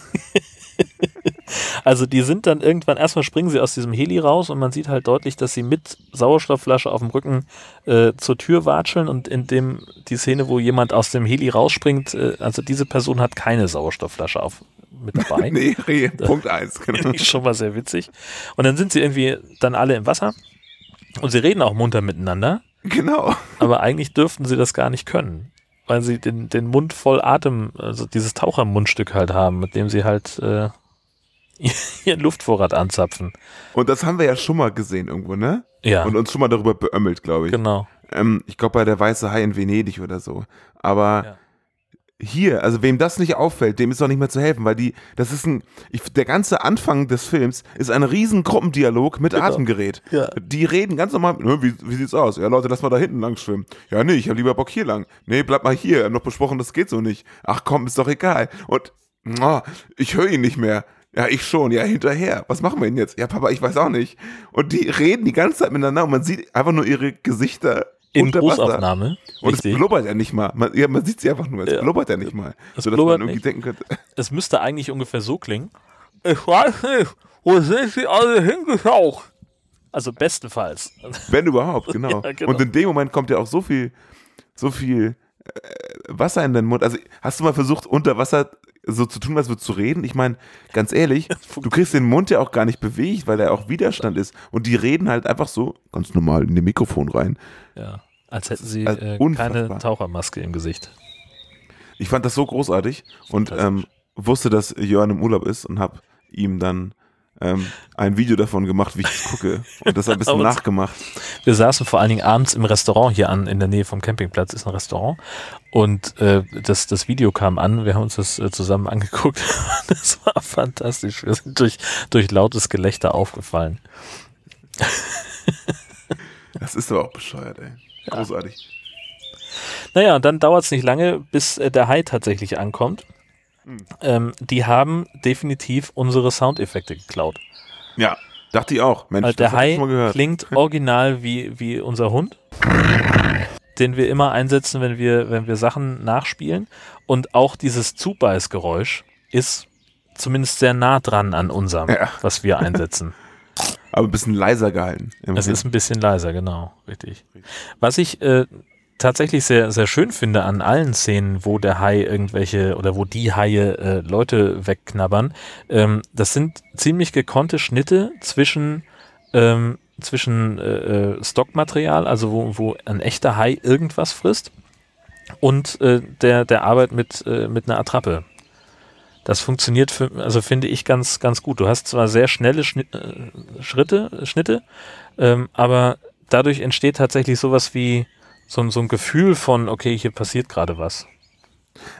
Also die sind dann irgendwann, erstmal springen sie aus diesem Heli raus und man sieht halt deutlich, dass sie mit Sauerstoffflasche auf dem Rücken äh, zur Tür watscheln und in dem, die Szene, wo jemand aus dem Heli rausspringt, äh, also diese Person hat keine Sauerstoffflasche auf, mit dabei. nee, nee, Punkt eins. Genau. Finde ich schon mal sehr witzig. Und dann sind sie irgendwie dann alle im Wasser und sie reden auch munter miteinander, genau. aber eigentlich dürften sie das gar nicht können. weil sie den, den Mund voll Atem, also dieses Tauchermundstück halt haben, mit dem sie halt äh, ihren Luftvorrat anzapfen. Und das haben wir ja schon mal gesehen irgendwo, ne? Ja. Und uns schon mal darüber beömmelt, glaube ich. Genau. Ähm, ich glaube bei der Weiße Hai in Venedig oder so. Aber Ja. hier, also wem das nicht auffällt, dem ist doch nicht mehr zu helfen, weil die, das ist ein, ich, der ganze Anfang des Films ist ein riesen Gruppendialog mit Atemgerät. Ja. Die reden ganz normal, "Ne, wie, wie sieht's aus? Ja Leute, lass mal da hinten lang schwimmen. Ja nee, ich habe lieber Bock hier lang. Nee, bleib mal hier, wir haben doch besprochen, das geht so nicht. Ach komm, ist doch egal. Und, oh, ich höre ihn nicht mehr. Ja, ich schon, ja, hinterher. Was machen wir denn jetzt? Ja, Papa, ich weiß auch nicht. Und die reden die ganze Zeit miteinander und man sieht einfach nur ihre Gesichter In unter Wasser. Großaufnahme. Und Richtig. es blubbert ja nicht mal. Man, ja, man sieht sie einfach nur. Es Ja. blubbert ja nicht mal. Es Sodass man irgendwie nicht. denken könnte, Es müsste eigentlich ungefähr so klingen. Ich weiß nicht, wo sind sie alle hingeschaut? Also bestenfalls. wenn überhaupt, genau. Ja, genau. Und in dem Moment kommt ja auch so viel, so viel Wasser in den Mund. Also hast du mal versucht, unter Wasser so zu tun, als würdest du reden? Ich meine, ganz ehrlich, du kriegst den Mund ja auch gar nicht bewegt, weil da auch Widerstand ist. Und die reden halt einfach so ganz normal in den Mikrofon rein. Ja. Als hätten sie Also äh, keine Tauchermaske im Gesicht. Ich fand das so großartig und ähm, wusste, dass Jörn im Urlaub ist und habe ihm dann ähm, ein Video davon gemacht, wie ich das gucke und das ein bisschen nachgemacht. Wir saßen vor allen Dingen abends im Restaurant hier an, in der Nähe vom Campingplatz ist ein Restaurant. Und äh, das, das Video kam an, wir haben uns das äh, zusammen angeguckt. Das war fantastisch. Wir sind durch, durch lautes Gelächter aufgefallen. Das ist aber auch bescheuert, ey. Großartig. Naja, und dann dauert es nicht lange, bis äh, der Hai tatsächlich ankommt. Hm. Ähm, die haben definitiv unsere Soundeffekte geklaut. Ja, dachte ich auch. Mensch, Weil der Hai schon mal gehört. klingt original wie, wie unser Hund, den wir immer einsetzen, wenn wir, wenn wir Sachen nachspielen. Und auch dieses Zubeißgeräusch ist zumindest sehr nah dran an unserem, Ja. was wir einsetzen. Aber ein bisschen leiser gehalten. Es ist ein bisschen leiser, genau, richtig. Was ich äh, tatsächlich sehr, sehr schön finde an allen Szenen, wo der Hai irgendwelche oder wo die Haie äh, Leute wegknabbern, ähm, das sind ziemlich gekonnte Schnitte zwischen, ähm, zwischen äh, äh, Stockmaterial, also wo, wo ein echter Hai irgendwas frisst, und äh, der, der Arbeit mit, äh, mit einer Attrappe. Das funktioniert, für, also finde ich ganz, ganz gut. Du hast zwar sehr schnelle Schnitt, äh, Schritte, Schnitte, ähm, aber dadurch entsteht tatsächlich sowas wie so, ein- so ein Gefühl von, okay, hier passiert gerade was.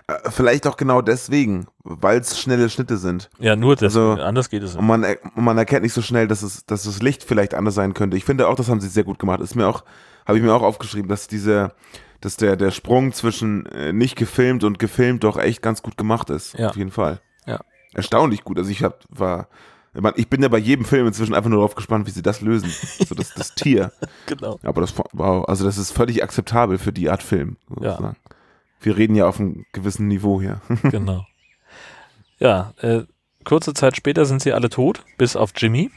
Äh, Vielleicht auch genau deswegen, weil es schnelle Schnitte sind. Ja, nur das, Also, anders geht es Und man, und man erkennt nicht so schnell, dass, es, dass das Licht vielleicht anders sein könnte. Ich finde auch, das haben sie sehr gut gemacht. Ist mir auch, habe ich mir auch aufgeschrieben, dass diese, dass der, der Sprung zwischen äh, nicht gefilmt und gefilmt doch echt ganz gut gemacht ist. Ja. Auf jeden Fall. Ja. Erstaunlich gut. Also ich hab, war, ich bin ja bei jedem Film inzwischen einfach nur darauf gespannt, wie sie das lösen. so das, das Tier. Genau. Aber das, wow, also das ist völlig akzeptabel für die Art Film. Ja. Wir reden ja auf einem gewissen Niveau hier. Genau. Ja, äh, kurze Zeit später sind sie alle tot, bis auf Jimmy,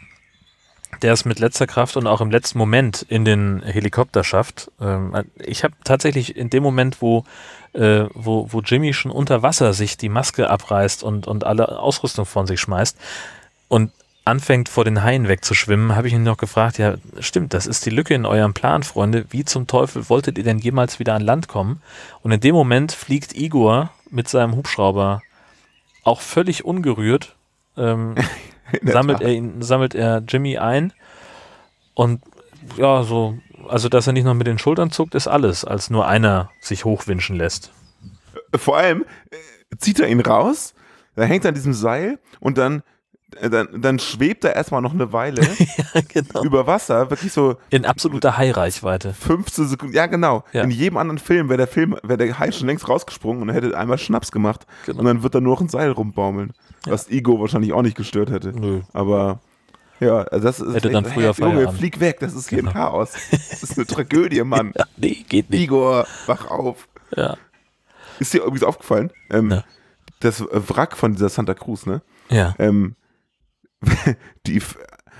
der es mit letzter Kraft und auch im letzten Moment in den Helikopter schafft. Ähm, ich habe tatsächlich in dem Moment, wo, äh, wo, wo Jimmy schon unter Wasser sich die Maske abreißt und, und alle Ausrüstung von sich schmeißt und anfängt vor den Haien wegzuschwimmen, habe ich ihn noch gefragt, ja, stimmt, das ist die Lücke in eurem Plan, Freunde. Wie zum Teufel wolltet ihr denn jemals wieder an Land kommen? Und in dem Moment fliegt Igor mit seinem Hubschrauber auch völlig ungerührt, ähm, sammelt Tat. er ihn, sammelt er Jimmy ein und ja, so, also dass er nicht noch mit den Schultern zuckt, ist alles, als nur einer sich hochwinschen lässt. Vor allem äh, zieht er ihn raus, da hängt er an diesem Seil und dann, dann, dann schwebt er erstmal noch eine Weile ja, genau. über Wasser, wirklich so In absoluter Hai-Reichweite. 15 Sekunden. Ja, genau. Ja. In jedem anderen Film wäre der Film, wäre der Hai schon längst rausgesprungen und hätte einmal Schnaps gemacht. Genau. Und dann wird da nur noch ein Seil rumbaumeln. Was Igor wahrscheinlich auch nicht gestört hätte. Nö. Aber ja, also das ist Hätte dann echt- früher hey, Junge, flieg weg, das ist hier Genau. ein Chaos. Das ist eine Tragödie, Mann. Ja, nee, geht nicht. Igor, wach auf. Ja. Ist dir übrigens aufgefallen? Ähm, Ne. Das Wrack von dieser Santa Cruz, ne? Ja. Ähm, die,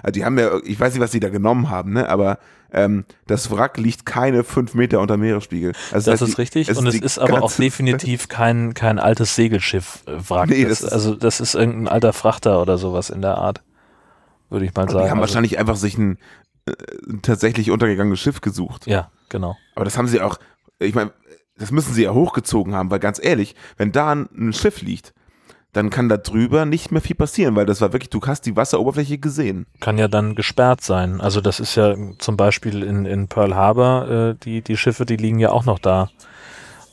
also die haben ja, ich weiß nicht, was die da genommen haben, ne? Aber ähm, das Wrack liegt keine fünf Meter unter Meeresspiegel. Also Das heißt, ist die- richtig. und es die ist aber auch definitiv kein, kein altes Segelschiff-Wrack. Nee, das, das ist- also, das ist irgendein alter Frachter oder sowas in der Art. Würde ich mal Die sagen. haben Also, wahrscheinlich einfach sich ein, äh, tatsächlich untergegangenes Schiff gesucht. ja, genau. Aber das haben sie auch, ich meine, das müssen sie ja hochgezogen haben, weil ganz ehrlich, wenn da ein Schiff liegt, dann kann da drüber nicht mehr viel passieren, weil das war wirklich, du hast die Wasseroberfläche gesehen. Kann ja dann gesperrt sein. Also das ist ja zum Beispiel in, in Pearl Harbor, äh, die, die Schiffe, die liegen ja auch noch da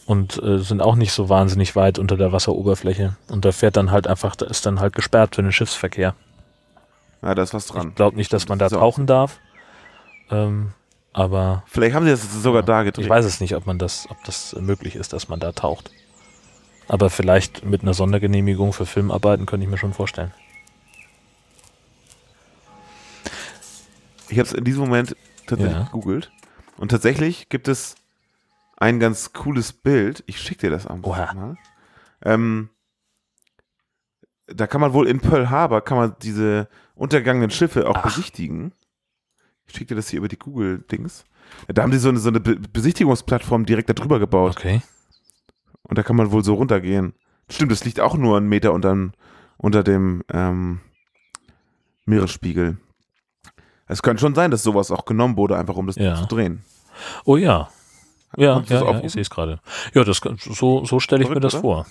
und äh, sind auch nicht so wahnsinnig weit unter der Wasseroberfläche. Und da fährt dann halt einfach, da ist dann halt gesperrt für den Schiffsverkehr. Ja, da ist was dran. Ich glaube nicht, dass man da So. tauchen darf. Ähm, aber Vielleicht haben sie das sogar da gedreht. ich weiß es nicht, ob man das, ob das möglich ist, dass man da taucht. Aber vielleicht mit einer Sondergenehmigung für Filmarbeiten könnte ich mir schon vorstellen. Ich habe es in diesem Moment tatsächlich Ja. gegoogelt. Und tatsächlich gibt es ein ganz cooles Bild. Ich schicke dir das am mal. Ähm, da kann man wohl in Pearl Harbor kann man diese untergegangenen Schiffe auch Ach. besichtigen. Ich schicke dir das hier über die Google-Dings. Da haben die so eine, so eine Be Besichtigungsplattform direkt da drüber gebaut. Okay. Und da kann man wohl so runtergehen. Stimmt, das liegt auch nur einen Meter unter, unter dem ähm, Meeresspiegel. Es könnte schon sein, dass sowas auch genommen wurde, einfach um das Ja. zu drehen. Oh ja. Ja, ja, ja ich sehe es gerade. Ja, das, so, so stelle ich mir das oder? vor.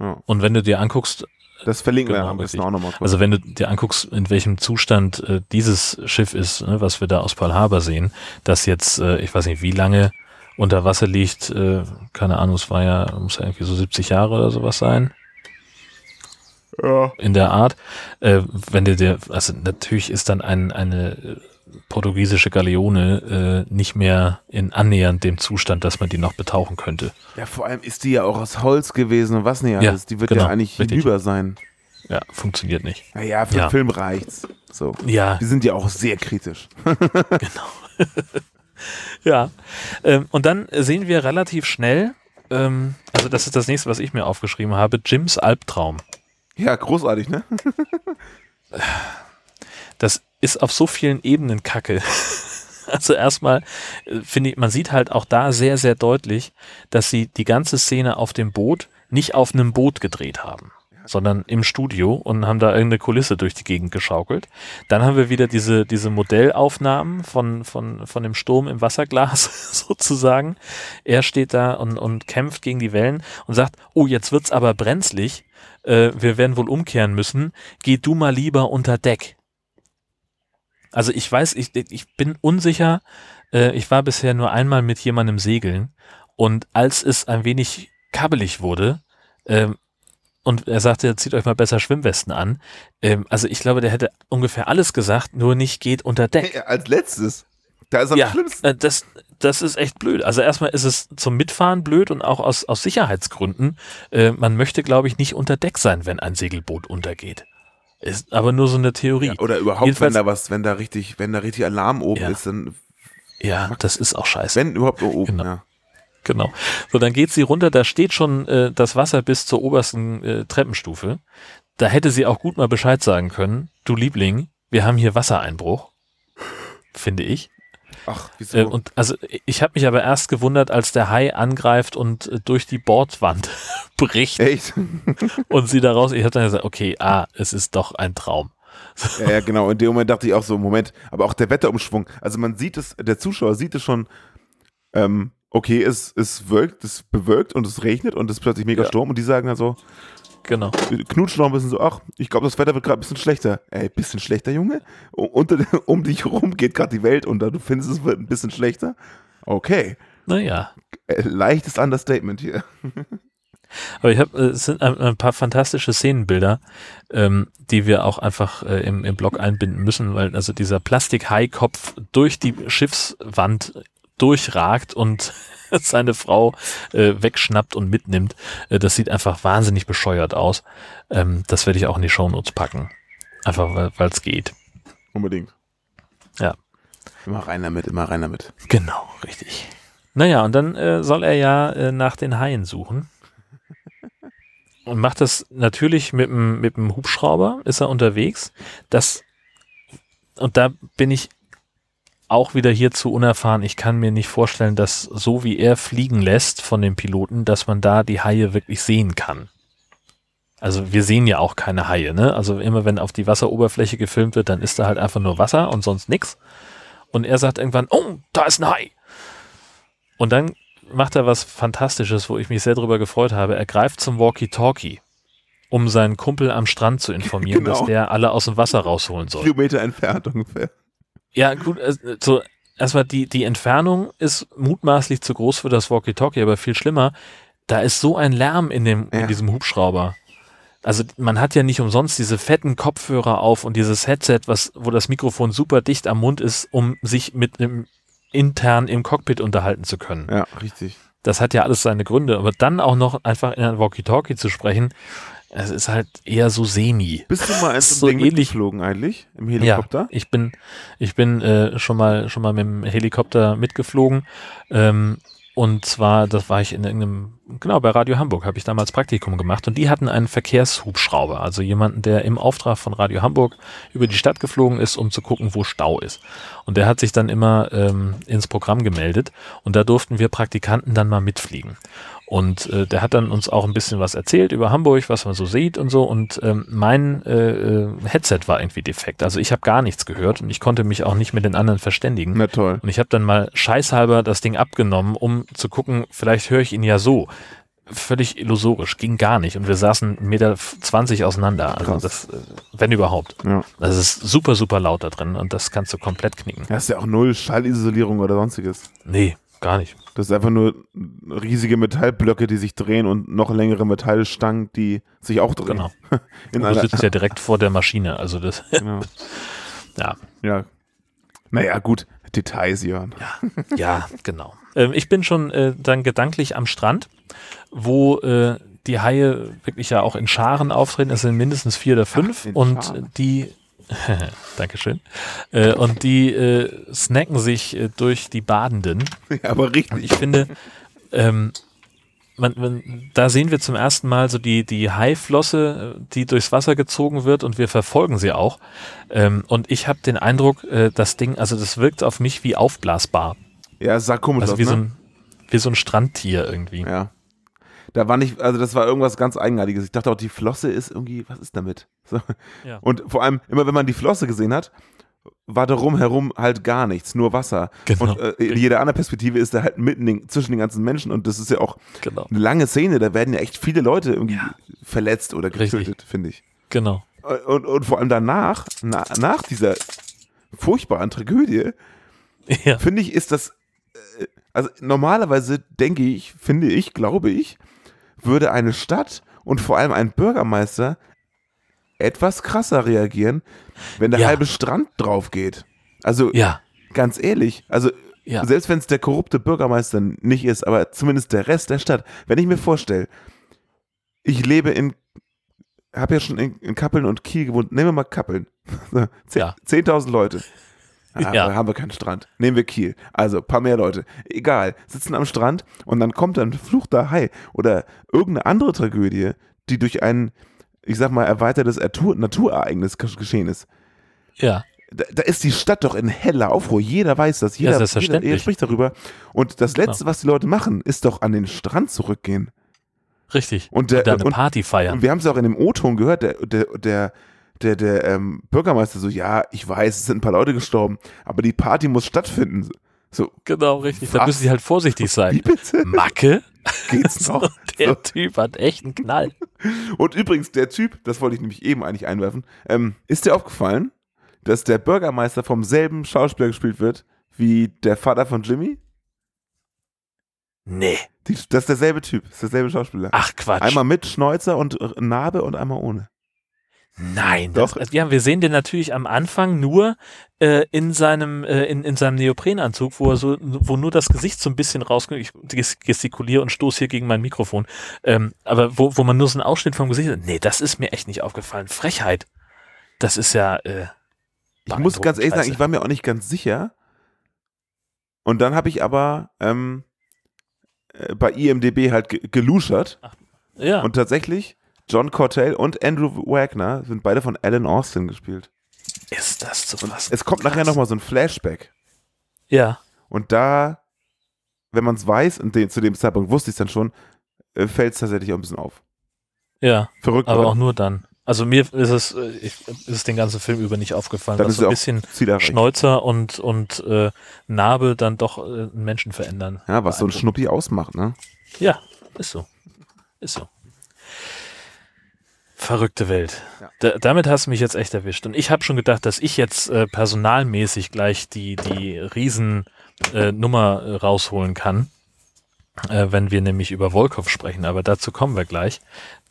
Ja. Und wenn du dir anguckst, Das verlinken Genau, wir am besten auch nochmal kurz. also wenn du dir anguckst, in welchem Zustand äh, dieses Schiff ist, ne, was wir da aus Pearl Harbor sehen, das jetzt, äh, ich weiß nicht, wie lange unter Wasser liegt, äh, keine Ahnung, es war ja, muss ja irgendwie so 70 Jahre oder sowas sein. ja. in der Art. Äh, wenn du dir, also natürlich ist dann ein, eine äh, portugiesische Galeone äh, nicht mehr in annähernd dem Zustand, dass man die noch betauchen könnte. ja, vor allem ist die ja auch aus Holz gewesen und was nicht Ja, alles. die wird genau, ja eigentlich richtig. hinüber sein. Ja, funktioniert nicht. Naja, für Ja. den Film reicht's. So. Ja, Die sind ja auch sehr kritisch. genau. ja. Ähm, und dann sehen wir relativ schnell, ähm, also das ist das nächste, was ich mir aufgeschrieben habe, Jims Albtraum. Ja, großartig, ne? das ist auf so vielen Ebenen Kacke. Also erstmal äh, finde ich, man sieht halt auch da sehr, sehr deutlich, dass sie die ganze Szene auf dem Boot nicht auf einem Boot gedreht haben, sondern im Studio und haben da irgendeine Kulisse durch die Gegend geschaukelt. Dann haben wir wieder diese, diese Modellaufnahmen von, von, von dem Sturm im Wasserglas sozusagen. Er steht da und, und kämpft gegen die Wellen und sagt, oh, jetzt wird's aber brenzlig. Äh, wir werden wohl umkehren müssen. Geh du mal lieber unter Deck. Also ich weiß, ich, ich bin unsicher. Äh, ich war bisher nur einmal mit jemandem segeln und als es ein wenig kabbelig wurde ähm, und er sagte, zieht euch mal besser Schwimmwesten an. Ähm, also ich glaube, der hätte ungefähr alles gesagt, nur nicht geht unter Deck. Hey, als letztes. Da ist am Ja, schlimmsten. äh, das, das ist echt blöd. Also erstmal ist es zum Mitfahren blöd und auch aus, aus Sicherheitsgründen. Äh, man möchte, glaube ich, nicht unter Deck sein, wenn ein Segelboot untergeht. Ist aber nur so eine Theorie. Ja, oder überhaupt, Jedenfalls- wenn da was, wenn da richtig, wenn da richtig Alarm oben Ja. ist, dann, Ja, das ist auch scheiße. wenn überhaupt oben, Genau. ja. Genau. So, dann geht sie runter, da steht schon äh, das Wasser bis zur obersten äh, Treppenstufe. Da hätte sie auch gut mal Bescheid sagen können. Du Liebling, wir haben hier Wassereinbruch. Finde ich. Ach, wieso? Äh, und also ich habe mich aber erst gewundert, als der Hai angreift und äh, durch die Bordwand bricht Echt? und sie daraus. Ich habe dann gesagt, okay, ah, es ist doch ein Traum. ja, ja, genau. In dem Moment dachte ich auch so, Moment, aber auch der Wetterumschwung. Also man sieht es, der Zuschauer sieht es schon, ähm, okay, es, es wirkt, es bewölkt und es regnet und es ist plötzlich mega Ja. Sturm und die sagen dann so, Genau. knutschen noch ein bisschen so, ach, ich glaube, das Wetter wird gerade ein bisschen schlechter. Ey, bisschen schlechter, Junge? Unter, um dich herum geht gerade die Welt unter. Du findest, es wird ein bisschen schlechter? Okay. Naja. Äh, leichtes Understatement hier. Aber ich habe, äh, es sind ein, ein paar fantastische Szenenbilder, ähm, die wir auch einfach äh, im, im Blog einbinden müssen, weil also dieser Plastik-Hai-Kopf durch die Schiffswand durchragt und seine Frau äh, wegschnappt und mitnimmt. Äh, das sieht einfach wahnsinnig bescheuert aus. Ähm, das werde ich auch in die Shownotes packen. Einfach weil es geht. Unbedingt. Ja. Immer rein damit, immer rein damit. Genau, richtig. Naja, und dann äh, soll er ja äh, nach den Haien suchen. Und macht das natürlich mit dem, mit dem Hubschrauber, ist er unterwegs. Das, und da bin ich auch wieder hier zu unerfahren. Ich kann mir nicht vorstellen, dass so wie er fliegen lässt von den Piloten, dass man da die Haie wirklich sehen kann. Also wir sehen ja auch keine Haie, ne? Also immer wenn auf die Wasseroberfläche gefilmt wird, dann ist da halt einfach nur Wasser und sonst nix. Und er sagt irgendwann, oh, da ist ein Hai. Und dann macht er was Fantastisches, wo ich mich sehr drüber gefreut habe. Er greift zum Walkie-Talkie, um seinen Kumpel am Strand zu informieren, Genau. dass der alle aus dem Wasser rausholen soll. Kilometer entfernt ungefähr. Ja, gut, äh, so erstmal die, die Entfernung ist mutmaßlich zu groß für das Walkie-Talkie, aber viel schlimmer, da ist so ein Lärm in, dem, Ja. in diesem Hubschrauber. Also man hat ja nicht umsonst diese fetten Kopfhörer auf und dieses Headset, was, wo das Mikrofon super dicht am Mund ist, um sich mit einem intern im Cockpit unterhalten zu können. Ja, richtig. Das hat ja alles seine Gründe, aber dann auch noch einfach in ein Walkie-Talkie zu sprechen, es ist halt eher so semi. Bist du mal in so Ding ähnlich- mitgeflogen eigentlich? Im Helikopter? Ja, ich bin, ich bin äh, schon mal schon mal mit dem Helikopter mitgeflogen. Ähm, und zwar, das war ich in irgendeinem, genau, bei Radio Hamburg habe ich damals Praktikum gemacht und die hatten einen Verkehrshubschrauber, also jemanden, der im Auftrag von Radio Hamburg über die Stadt geflogen ist, um zu gucken, wo Stau ist. Und der hat sich dann immer ähm, ins Programm gemeldet und da durften wir Praktikanten dann mal mitfliegen. Und äh, der hat dann uns auch ein bisschen was erzählt über Hamburg, was man so sieht und so. Und ähm, mein äh, äh, Headset war irgendwie defekt. Also ich habe gar nichts gehört und ich konnte mich auch nicht mit den anderen verständigen. Na toll. Und ich habe dann mal scheißhalber das Ding abgenommen, um zu gucken, vielleicht höre ich ihn ja so. Völlig illusorisch, ging gar nicht. Und wir saßen 1,20 Meter auseinander. Also Krass. das, äh, wenn überhaupt. Ja. Das ist super, super laut da drin und das kannst du komplett knicken. Da ist ja auch null Schallisolierung oder sonstiges. Nee, gar nicht. Das ist einfach nur riesige Metallblöcke, die sich drehen und noch längere Metallstangen, die sich auch drehen. Genau. In Du sitzt ja direkt vor der Maschine. Also das, genau. ja. Ja. Naja, gut. Details, Jörn. Ja, genau. Ähm, ich bin schon äh, dann gedanklich am Strand, wo äh, die Haie wirklich ja auch in Scharen auftreten. Es sind mindestens vier oder fünf in und Scharen. die Dankeschön. Äh, und die äh, snacken sich äh, durch die Badenden. Ja, aber richtig. Ich finde, ähm, man, man, da sehen wir zum ersten Mal so die, die Haiflosse, äh, die durchs Wasser gezogen wird und wir verfolgen sie auch. Ähm, und ich habe den Eindruck, äh, das Ding, also das wirkt auf mich wie aufblasbar. Ja, sah komisch Also aus, wie, ne? so ein, wie so ein Strandtier irgendwie. Ja. Da war nicht, also das war irgendwas ganz Eigenartiges. Ich dachte auch, die Flosse ist irgendwie, was ist damit? So. Ja. Und vor allem, immer wenn man die Flosse gesehen hat, war darum herum halt gar nichts, nur Wasser. Genau. Und äh, in jeder anderen Perspektive ist er halt mitten den, zwischen den ganzen Menschen und das ist ja auch Genau. eine lange Szene, da werden ja echt viele Leute irgendwie verletzt oder getötet, finde ich. Genau. Und, und vor allem danach, na, nach dieser furchtbaren Tragödie, Ja. finde ich, ist das, äh, also normalerweise denke ich, finde ich, glaube ich, würde eine Stadt und vor allem ein Bürgermeister etwas krasser reagieren, wenn der Ja. halbe Strand drauf geht. Also Ja. ganz ehrlich, also Ja. selbst wenn es der korrupte Bürgermeister nicht ist, aber zumindest der Rest der Stadt, wenn ich mir vorstelle, ich lebe in, habe ja schon in, in Kappeln und Kiel gewohnt, nehmen wir mal Kappeln, So, zehn- Ja. 10.000 Leute. Ah, Ja. Da haben wir keinen Strand. Nehmen wir Kiel. Also, paar mehr Leute. Egal. Sitzen am Strand und dann kommt ein fluchter Hai oder irgendeine andere Tragödie, die durch ein, ich sag mal, erweitertes Natur Naturereignis gesch- geschehen ist. Ja. Da, da ist die Stadt doch in heller Aufruhr. Jeder weiß das. Jeder, selbstverständlich. jeder, jeder spricht darüber. Und das Letzte, was die Leute machen, ist doch an den Strand zurückgehen. Richtig. Und der- eine und- Party feiern. Und wir haben es auch in dem O-Ton gehört, der, der, der, der, der ähm, Bürgermeister so, ja, ich weiß, es sind ein paar Leute gestorben, aber die Party muss stattfinden. So, Genau, richtig. Da Was? müssen sie halt vorsichtig wie sein. bitte? Macke? Geht's noch? Der So. Typ hat echt einen Knall. Und übrigens, der Typ, das wollte ich nämlich eben eigentlich einwerfen, ähm, ist dir aufgefallen, dass der Bürgermeister vom selben Schauspieler gespielt wird wie der Vater von Jimmy? Nee. Die, das ist derselbe Typ, das ist derselbe Schauspieler. Ach Quatsch. Einmal mit Schnäuzer und Narbe und einmal ohne. Nein, Doch. das, ja, wir sehen den natürlich am Anfang nur äh, in seinem äh, in, in seinem Neoprenanzug, wo er so, wo nur das Gesicht so ein bisschen rauskommt. Ich ges- gestikuliere und stoße hier gegen mein Mikrofon. Ähm, aber wo, wo man nur so einen Ausschnitt vom Gesicht hat. Nee, das ist mir echt nicht aufgefallen. Frechheit. Das ist ja. Äh, Ich muss ganz ehrlich sagen, ich war mir auch nicht ganz sicher. Und dann habe ich aber ähm, äh, bei IMDB halt ge geluschert. ja, Und tatsächlich, John Cortell und Andrew Wagner sind beide von Alan Austin gespielt. ist das zu fassen. Es kommt nachher nochmal so ein Flashback. Ja, Und da, wenn man es weiß, und den, zu dem Zeitpunkt wusste ich es dann schon, äh, fällt es tatsächlich auch ein bisschen auf. ja. Verrückt, Aber oder? auch nur dann. Also mir ist es, äh, ich, ist es den ganzen Film über nicht aufgefallen, Dann dass ist so ein auch bisschen. Schnäuzer und, und äh, Narbe dann doch äh, einen Menschen verändern. Ja, was so ein. Schnuppi ausmacht, ne? Ja, ist so. Ist so. Verrückte Welt. Da, damit hast du mich jetzt echt erwischt. Und ich habe schon gedacht, dass ich jetzt äh, personalmäßig gleich die, die Riesennummer äh, äh, rausholen kann, äh, wenn wir nämlich über Volkov sprechen. Aber dazu kommen wir gleich.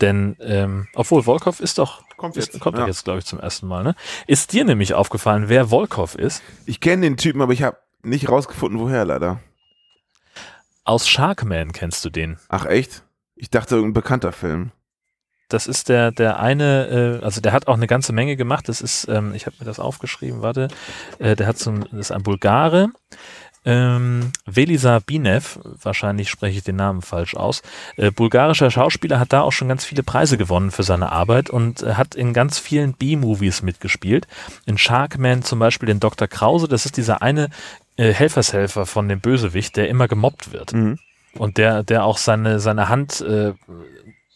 Denn, ähm, obwohl Volkov ist doch, Kommt ist, jetzt, kommt ja. jetzt, glaube ich, zum ersten Mal. Ne? Ist dir nämlich aufgefallen, wer Volkov ist? Ich kenne den Typen, aber ich habe nicht rausgefunden, woher leider. Aus Sharkman kennst du den. Ach echt? Ich dachte, irgendein bekannter Film. Das ist der, der eine, äh, also der hat auch eine ganze Menge gemacht. Das ist, ähm, ich habe mir das aufgeschrieben, warte, äh, der hat so ein, das ist ein Bulgare, ähm, Velisa Binev, wahrscheinlich spreche ich den Namen falsch aus, äh, bulgarischer Schauspieler, hat da auch schon ganz viele Preise gewonnen für seine Arbeit und äh, hat in ganz vielen B-Movies mitgespielt. In Sharkman zum Beispiel den Dr. Krause, das ist dieser eine äh, Helfershelfer von dem Bösewicht, der immer gemobbt wird. Mhm. Und der, der auch seine, seine Hand äh,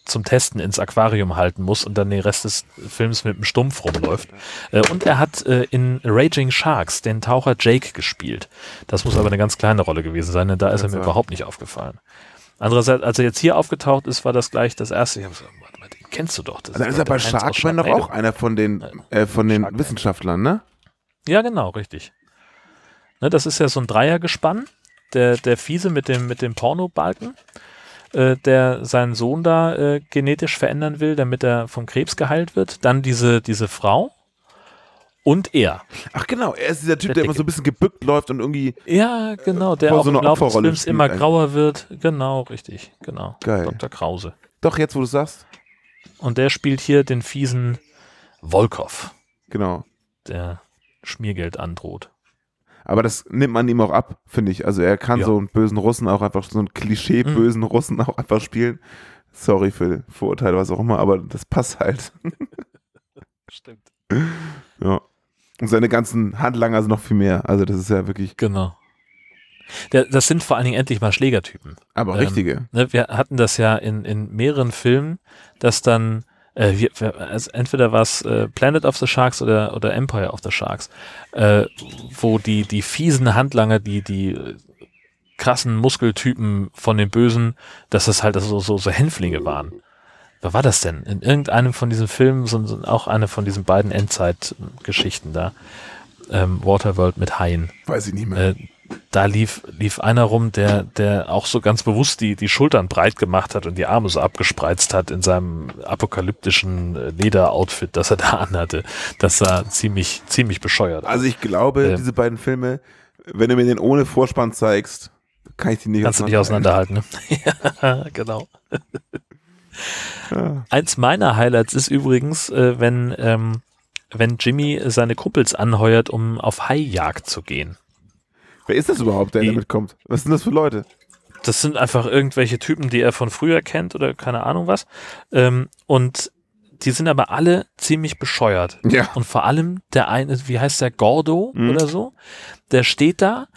zum Testen ins Aquarium halten muss und dann den Rest des Films mit dem Stumpf rumläuft. Äh, und er hat äh, in Raging Sharks den Taucher Jake gespielt. Das muss aber eine ganz kleine Rolle gewesen sein, denn da ist er mir sagen. überhaupt nicht aufgefallen. Andererseits, als er jetzt hier aufgetaucht ist, war das gleich das erste. Ich hab so, warte mal, den kennst du doch. Das Dann ist doch er bei Sharkman doch auch einer von den, äh, von den Wissenschaftlern, ne? Ja, genau, richtig. Ne, das ist ja so ein Dreiergespann. Der, der Fiese mit dem, mit dem Pornobalken, äh, der seinen Sohn da äh, genetisch verändern will, damit er vom Krebs geheilt wird. Dann diese, diese Frau und er. Ach genau, er ist dieser Typ, Der der, immer so ein bisschen gebückt läuft und irgendwie Ja, genau, der auch so im Laufe des Films immer eigentlich. grauer wird. Genau, richtig, genau. Geil. Dr. Krause. Doch, jetzt wo du sagst. Und der spielt hier den fiesen Volkov, Genau. der Schmiergeld androht. Aber das nimmt man ihm auch ab, finde ich. Also er kann Ja. so einen bösen Russen auch einfach, so einen Klischee-bösen Russen auch einfach spielen. Sorry für Vorurteile, was auch immer, aber das passt halt. Stimmt. Ja. Und seine ganzen Handlanger sind noch viel mehr. Also das ist ja wirklich, Genau. Das sind vor allen Dingen endlich mal Schlägertypen. aber Ähm, richtige. Ne, wir hatten das ja in, in mehreren Filmen, dass dann äh, wir, also entweder war es äh, Planet of the Sharks oder, oder Empire of the Sharks, äh, wo die, die fiesen Handlanger, die, die äh, krassen Muskeltypen von den Bösen, dass das halt so, so, so Hänflinge waren. Wer war das denn? In irgendeinem von diesen Filmen, so, so auch eine von diesen beiden Endzeit-Geschichten da. Ähm, Waterworld mit Haien. Weiß ich nicht mehr. Äh, da lief, lief einer rum, der, der auch so ganz bewusst die, die Schultern breit gemacht hat und die Arme so abgespreizt hat in seinem apokalyptischen äh, Lederoutfit, das er da anhatte. Das sah ziemlich, ziemlich bescheuert. Also ich glaube, äh, diese beiden Filme, wenn du mir den ohne Vorspann zeigst, kann ich die nicht Kannst du nicht auseinanderhalten, ne? ja, genau. Ja. Eins meiner Highlights ist übrigens, äh, wenn, ähm, wenn Jimmy seine Kumpels anheuert, um auf Haijagd zu gehen. Wer ist das überhaupt, der Die- damit kommt? Was sind das für Leute? Das sind einfach irgendwelche Typen, die er von früher kennt oder keine Ahnung was. Ähm, und die sind aber alle ziemlich bescheuert. Ja. Und vor allem der eine, wie heißt der, Gordo Mhm. oder so, der steht da,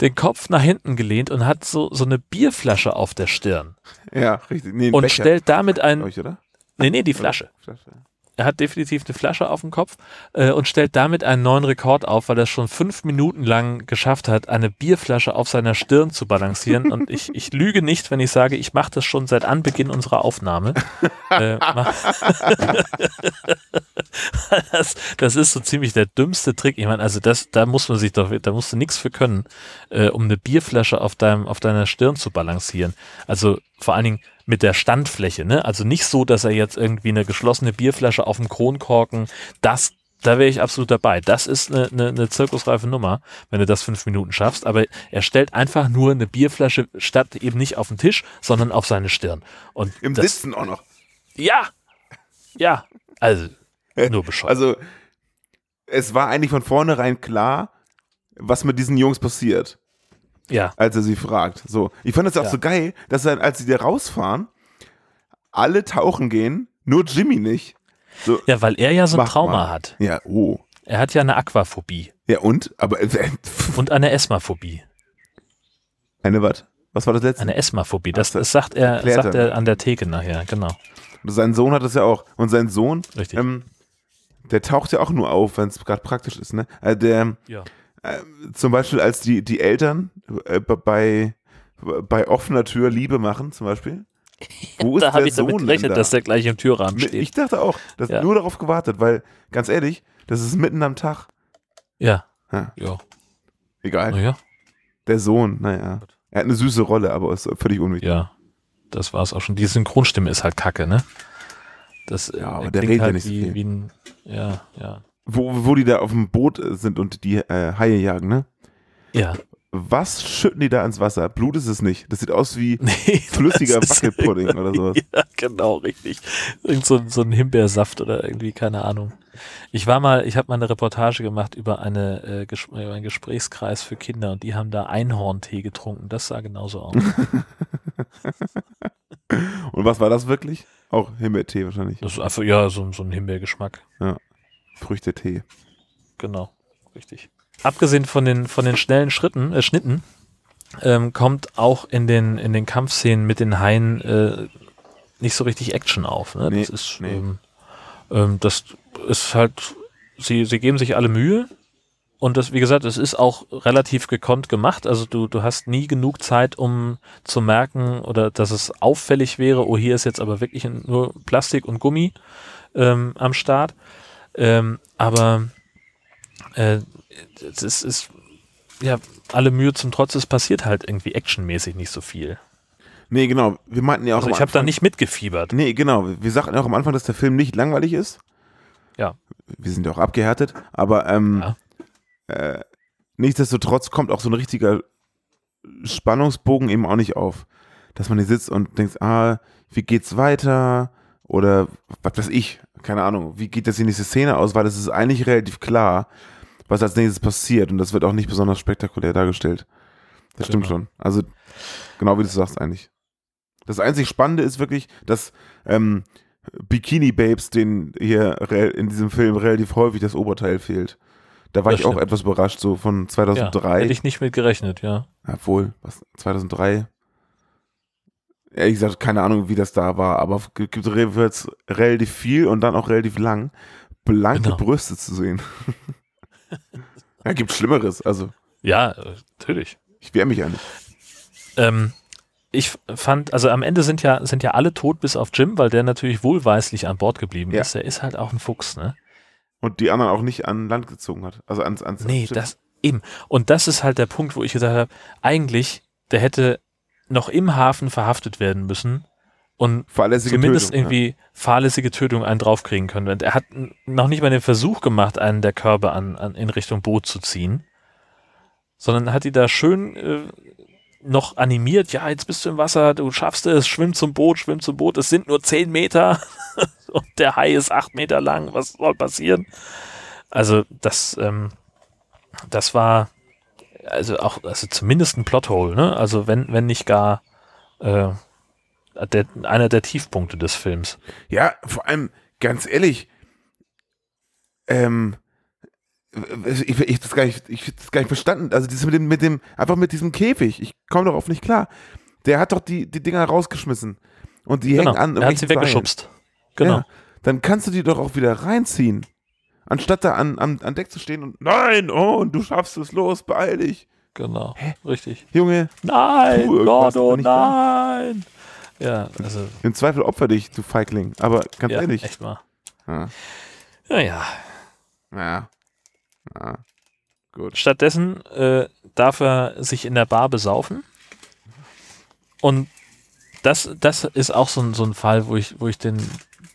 den Kopf nach hinten gelehnt und hat so, so eine Bierflasche auf der Stirn. Ja, richtig. Nee, Und Becher, stellt damit ein, ich, oder? nee, nee, die Flasche. Flasche. Er hat definitiv eine Flasche auf dem Kopf äh, und stellt damit einen neuen Rekord auf, weil er es schon fünf Minuten lang geschafft hat, eine Bierflasche auf seiner Stirn zu balancieren. Und ich, ich lüge nicht, wenn ich sage, ich mache das schon seit Anbeginn unserer Aufnahme. äh, das, das ist so ziemlich der dümmste Trick. Ich meine, also das, da muss man sich doch, da musst du nichts für können, äh, um eine Bierflasche auf deinem, auf deiner Stirn zu balancieren. Also vor allen Dingen mit der Standfläche, ne? Also nicht so, dass er jetzt irgendwie eine geschlossene Bierflasche auf dem Kronkorken, das, da wäre ich absolut dabei. Das ist eine, eine, eine zirkusreife Nummer, wenn du das fünf Minuten schaffst. Aber er stellt einfach nur eine Bierflasche statt eben nicht auf den Tisch, sondern auf seine Stirn. Und Im das, Sitzen auch noch. Ja, ja, also nur bescheuert. Also, es war eigentlich von vornherein klar, was mit diesen Jungs passiert, ja, als er sie fragt. So, ich fand das auch Ja. so geil, dass er, als sie da rausfahren, alle tauchen gehen, nur Jimmy nicht. So, ja, weil er ja so ein Trauma mal. hat. Ja, oh. Er hat ja eine Aquaphobie Ja, und? Aber äh, und eine Esmaphobie. eine was? Was war das letzte? Eine Esmaphobie. Das, das sagt er, sagt er. an der Theke nachher, genau. Sein Sohn hat das ja auch. Und sein Sohn, Richtig. ähm, der taucht ja auch nur auf, wenn es gerade praktisch ist, ne? Äh, der, Ja. Äh, zum Beispiel als die, die Eltern äh, bei, bei offener Tür Liebe machen, zum Beispiel. Wo ist da habe der ich damit Sohn denn gerechnet, da? dass der gleich im Türrahmen steht. Ich dachte auch, das Ja. nur darauf gewartet, weil, ganz ehrlich, das ist mitten am Tag. ja. Ja. Ja. Egal. Naja. Der Sohn, naja. Er hat eine süße Rolle, aber ist völlig unwichtig. Ja. Das war es auch schon. Die Synchronstimme ist halt kacke, ne? Das Ja, aber äh, der klingt redet ja halt nicht so wie, viel. wie ein, ja, ja. Wo, wo die da auf dem Boot äh, sind und die äh, Haie jagen, ne? Ja. Was schütten die da ins Wasser? Blut ist es nicht. Das sieht aus wie Nee, flüssiger Wackelpudding oder sowas. Ja, genau, richtig. Irgend so, so ein Himbeersaft oder irgendwie, keine Ahnung. Ich war mal, ich habe mal eine Reportage gemacht über, eine, äh, ges über einen Gesprächskreis für Kinder und die haben da Einhorntee getrunken. Das sah genauso aus. Und was war das wirklich? Auch Himbeertee wahrscheinlich. Das ist einfach, ja, so, so ein Himbeergeschmack. Früchtetee. Genau, richtig. Abgesehen von den, von den schnellen Schritten, äh, Schnitten, ähm, kommt auch in den, in den Kampfszenen mit den Haien äh, nicht so richtig Action auf. Ne? Nee, das ist, nee. ähm, ähm, das ist halt, sie, sie geben sich alle Mühe. Und das, wie gesagt, es ist auch relativ gekonnt gemacht. Also du, du hast nie genug Zeit, um zu merken oder dass es auffällig wäre, oh, hier ist jetzt aber wirklich nur Plastik und Gummi ähm, am Start. Ähm, aber äh, es ist, ist, ja, alle Mühe zum Trotz, es passiert halt irgendwie actionmäßig nicht so viel. Nee, genau. Wir meinten ja auch Also ich habe da nicht mitgefiebert. Nee, genau. Wir sagten ja auch am Anfang, dass der Film nicht langweilig ist. Ja. Wir sind ja auch abgehärtet, aber ähm, Ja. äh, nichtsdestotrotz kommt auch so ein richtiger Spannungsbogen eben auch nicht auf. Dass man hier sitzt und denkt, ah, wie geht's weiter? Oder was weiß ich, keine Ahnung, wie geht das in diese Szene aus? Weil es ist eigentlich relativ klar, was als nächstes passiert und das wird auch nicht besonders spektakulär dargestellt. Das stimmt Genau. schon. Also, genau wie du sagst eigentlich. Das einzig Spannende ist wirklich, dass ähm, Bikini Babes, denen hier in diesem Film relativ häufig das Oberteil fehlt. Da war Das ich auch stimmt. etwas überrascht, so von Ja, 2003. hätte ich nicht mit gerechnet, ja. Obwohl, was, 2003? Ehrlich gesagt, keine Ahnung, wie das da war, aber es gibt wird's relativ viel und dann auch relativ lang, blanke Genau. Brüste zu sehen. ja, gibt Schlimmeres, also Ja, natürlich. ich wehre mich nicht. Ähm, ich fand, also am Ende sind ja, sind ja alle tot, bis auf Jim, weil der natürlich wohlweislich an Bord geblieben Ja. ist. Der ist halt auch ein Fuchs, ne? Und die anderen auch nicht an Land gezogen hat. Also ans, ans Nee, Schiff. das eben. Und das ist halt der Punkt, wo ich gesagt habe, eigentlich, der hätte noch im Hafen verhaftet werden müssen und zumindest Tötung, irgendwie fahrlässige Tötung einen draufkriegen können. Und er hat noch nicht mal den Versuch gemacht, einen der Körbe an, an, in Richtung Boot zu ziehen, sondern hat die da schön äh, noch animiert. Ja, jetzt bist du im Wasser, du schaffst es, schwimm zum Boot, schwimm zum Boot. Es sind nur zehn Meter und der Hai ist acht Meter lang. Was soll passieren? Also das, ähm, das war also auch, also zumindest ein Plothole, ne? Also wenn, wenn nicht gar äh, der, einer der Tiefpunkte des Films. Ja, vor allem, ganz ehrlich, ähm, ich, ich, das gar nicht, ich das gar nicht verstanden. Also dieses mit dem, mit dem, einfach mit diesem Käfig, ich komme darauf nicht klar. Der hat doch die, die Dinger rausgeschmissen. Und die Genau, hängen an. er hat sie weggeschubst. Genau. Ja, dann kannst du die doch auch wieder reinziehen. Anstatt da an, an, an Deck zu stehen und nein, oh, und du schaffst es, los, beeil dich. Genau, richtig. Junge, Nein, da. nein. Ja, also im Zweifel opfer dich, du Feigling. Aber ganz ja, ehrlich. echt mal. Ja, Ja, ja. ja. ja. Gut. Stattdessen äh, darf er sich in der Bar besaufen. Und das, das ist auch so ein, so ein Fall, wo ich, wo ich den,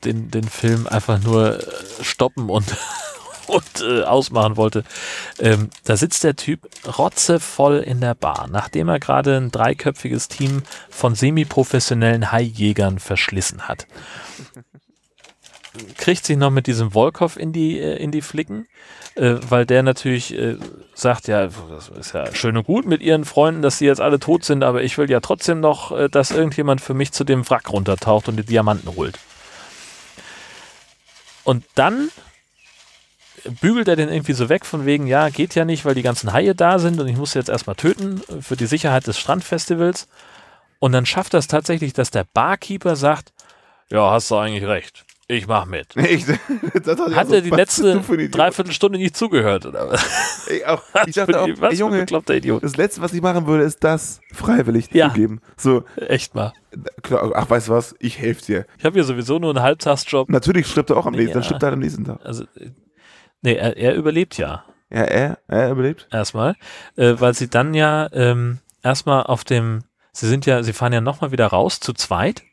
den, den Film einfach nur äh, stoppen und, und äh, ausmachen wollte. Ähm, da sitzt der Typ rotzevoll in der Bar, nachdem er gerade ein dreiköpfiges Team von semiprofessionellen Haijägern verschlissen hat. Kriegt sich noch mit diesem Volkov in die, äh, in die Flicken, äh, weil der natürlich äh, sagt, ja, das ist ja schön und gut mit ihren Freunden, dass sie jetzt alle tot sind, aber ich will ja trotzdem noch, dass irgendjemand für mich zu dem Wrack runtertaucht und die Diamanten holt. Und dann bügelt er den irgendwie so weg von wegen, ja, geht ja nicht, weil die ganzen Haie da sind und ich muss jetzt erstmal töten für die Sicherheit des Strandfestivals. Und dann schafft es tatsächlich, dass der Barkeeper sagt, Ja, hast du eigentlich recht. Ich mach mit. Ich, das hat Hat er die letzte? Dreiviertelstunde nicht zugehört, oder was? Ich, auch, ich dachte auch, was ey, Junge, Idiot. das Letzte, was ich machen würde, ist das freiwillig Ja. zugeben. So, Echt mal. klar, ach, weißt du was, ich helfe dir. Ich habe hier sowieso nur einen Halbtagsjob. Natürlich stirbt er auch am nächsten, Ja. dann stirbt er halt am nächsten Tag. Also, nee, er, er überlebt ja Ja, er, er überlebt. erstmal, äh, weil sie dann ja ähm, erstmal auf dem, sie sind ja, sie fahren ja nochmal wieder raus zu zweit,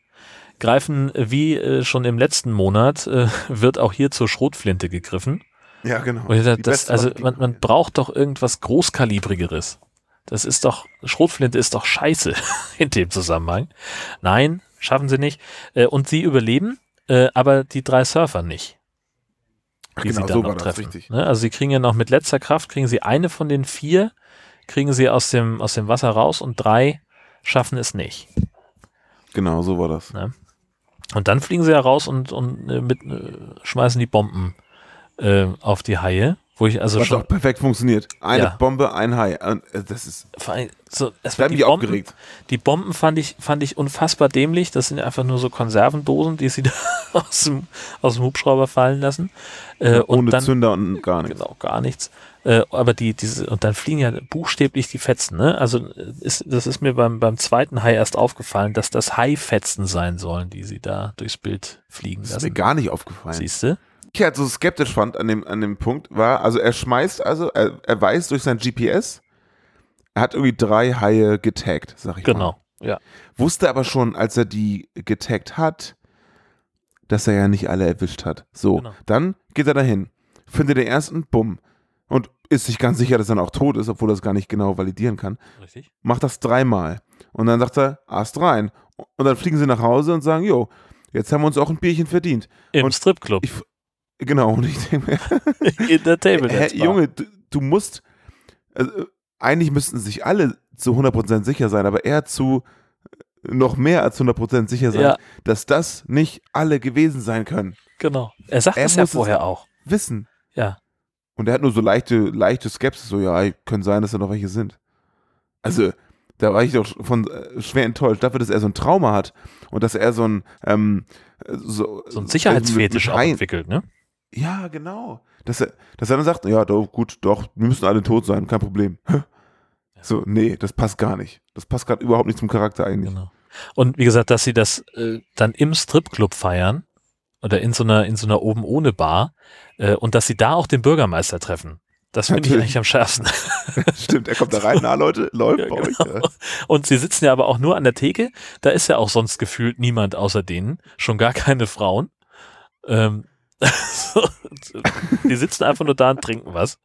greifen wie äh, schon im letzten Monat, äh, wird auch hier zur Schrotflinte gegriffen. Ja, genau. Dachte, das, also man, man braucht doch irgendwas Großkalibrigeres. Das ist doch, Schrotflinte ist doch scheiße in dem Zusammenhang. Nein, schaffen sie nicht. Äh, und sie überleben, äh, aber die drei Surfer nicht. Die genau, sie dann so noch war das, treffen. richtig. Ne? Also sie kriegen ja noch mit letzter Kraft, kriegen sie eine von den vier, kriegen sie aus dem, aus dem Wasser raus und drei schaffen es nicht. Genau, so war das. Ne? Und dann fliegen sie ja raus und, und äh, mit, äh, schmeißen die Bomben äh, auf die Haie, wo ich also Was schon auch perfekt funktioniert. Eine Ja. Bombe, ein Hai. Äh, Das ist, vor allem so, es war die Bomben, aufgeregt. Die Bomben fand ich, fand ich unfassbar dämlich. Das sind einfach nur so Konservendosen, die sie da aus dem, aus dem Hubschrauber fallen lassen. Äh, Ohne dann, Zünder und gar nichts. Genau, gar nichts. Äh, aber die, diese, und dann fliegen ja buchstäblich die Fetzen, ne? Also äh, ist, das ist mir beim, beim zweiten Hai erst aufgefallen, dass das Haifetzen sein sollen, die sie da durchs Bild fliegen Das ist mir lassen. gar nicht aufgefallen. Siehst du? ich halt so skeptisch fand an dem, an dem Punkt war, also er schmeißt, also er, er weiß durch sein GPS, er hat irgendwie drei Haie getaggt, sag ich mal. Genau. Ja. Wusste aber schon, als er die getaggt hat, dass er ja nicht alle erwischt hat. So, Genau. dann geht er dahin, findet den ersten, bumm, und ist sich ganz sicher, dass er dann auch tot ist, obwohl er es gar nicht genau validieren kann. Richtig. Macht das dreimal. Und dann sagt er, Ast rein. Und dann fliegen sie nach Hause und sagen, jo, jetzt haben wir uns auch ein Bierchen verdient. Im Und Stripclub. Ich, genau, und ich denke mir, In der Table Hä. Junge, du, du musst, also, eigentlich müssten sich alle zu 100% sicher sein, aber er zu noch mehr als 100% sicher sein, Ja. dass das nicht alle gewesen sein können. Genau. Er sagt Er es ja vorher auch. Wissen. Ja. Und er hat nur so leichte, leichte Skepsis, so, ja, können sein, dass da noch welche sind. Also, da war ich doch von äh, schwer enttäuscht, dafür, dass er so ein Trauma hat und dass er so ein, ähm, äh, so, So ein Sicherheitsfetisch auch entwickelt, ne? Ja, genau. Dass er, dass er dann sagt, ja, doch, gut, doch, wir müssen alle tot sein, kein Problem. So, nee, das passt gar nicht. Das passt gerade überhaupt nicht zum Charakter eigentlich. Genau. Und wie gesagt, dass sie das äh, dann im Stripclub feiern oder in so einer in so einer oben ohne Bar äh, und dass sie da auch den Bürgermeister treffen. Das finde ich eigentlich am schärfsten. Stimmt, er kommt da rein, na Leute, läuft Ja, bei euch. genau. Ja. Und sie sitzen ja aber auch nur an der Theke. Da ist ja auch sonst gefühlt niemand außer denen, schon gar keine Frauen. Ähm, die sitzen einfach nur da und trinken was.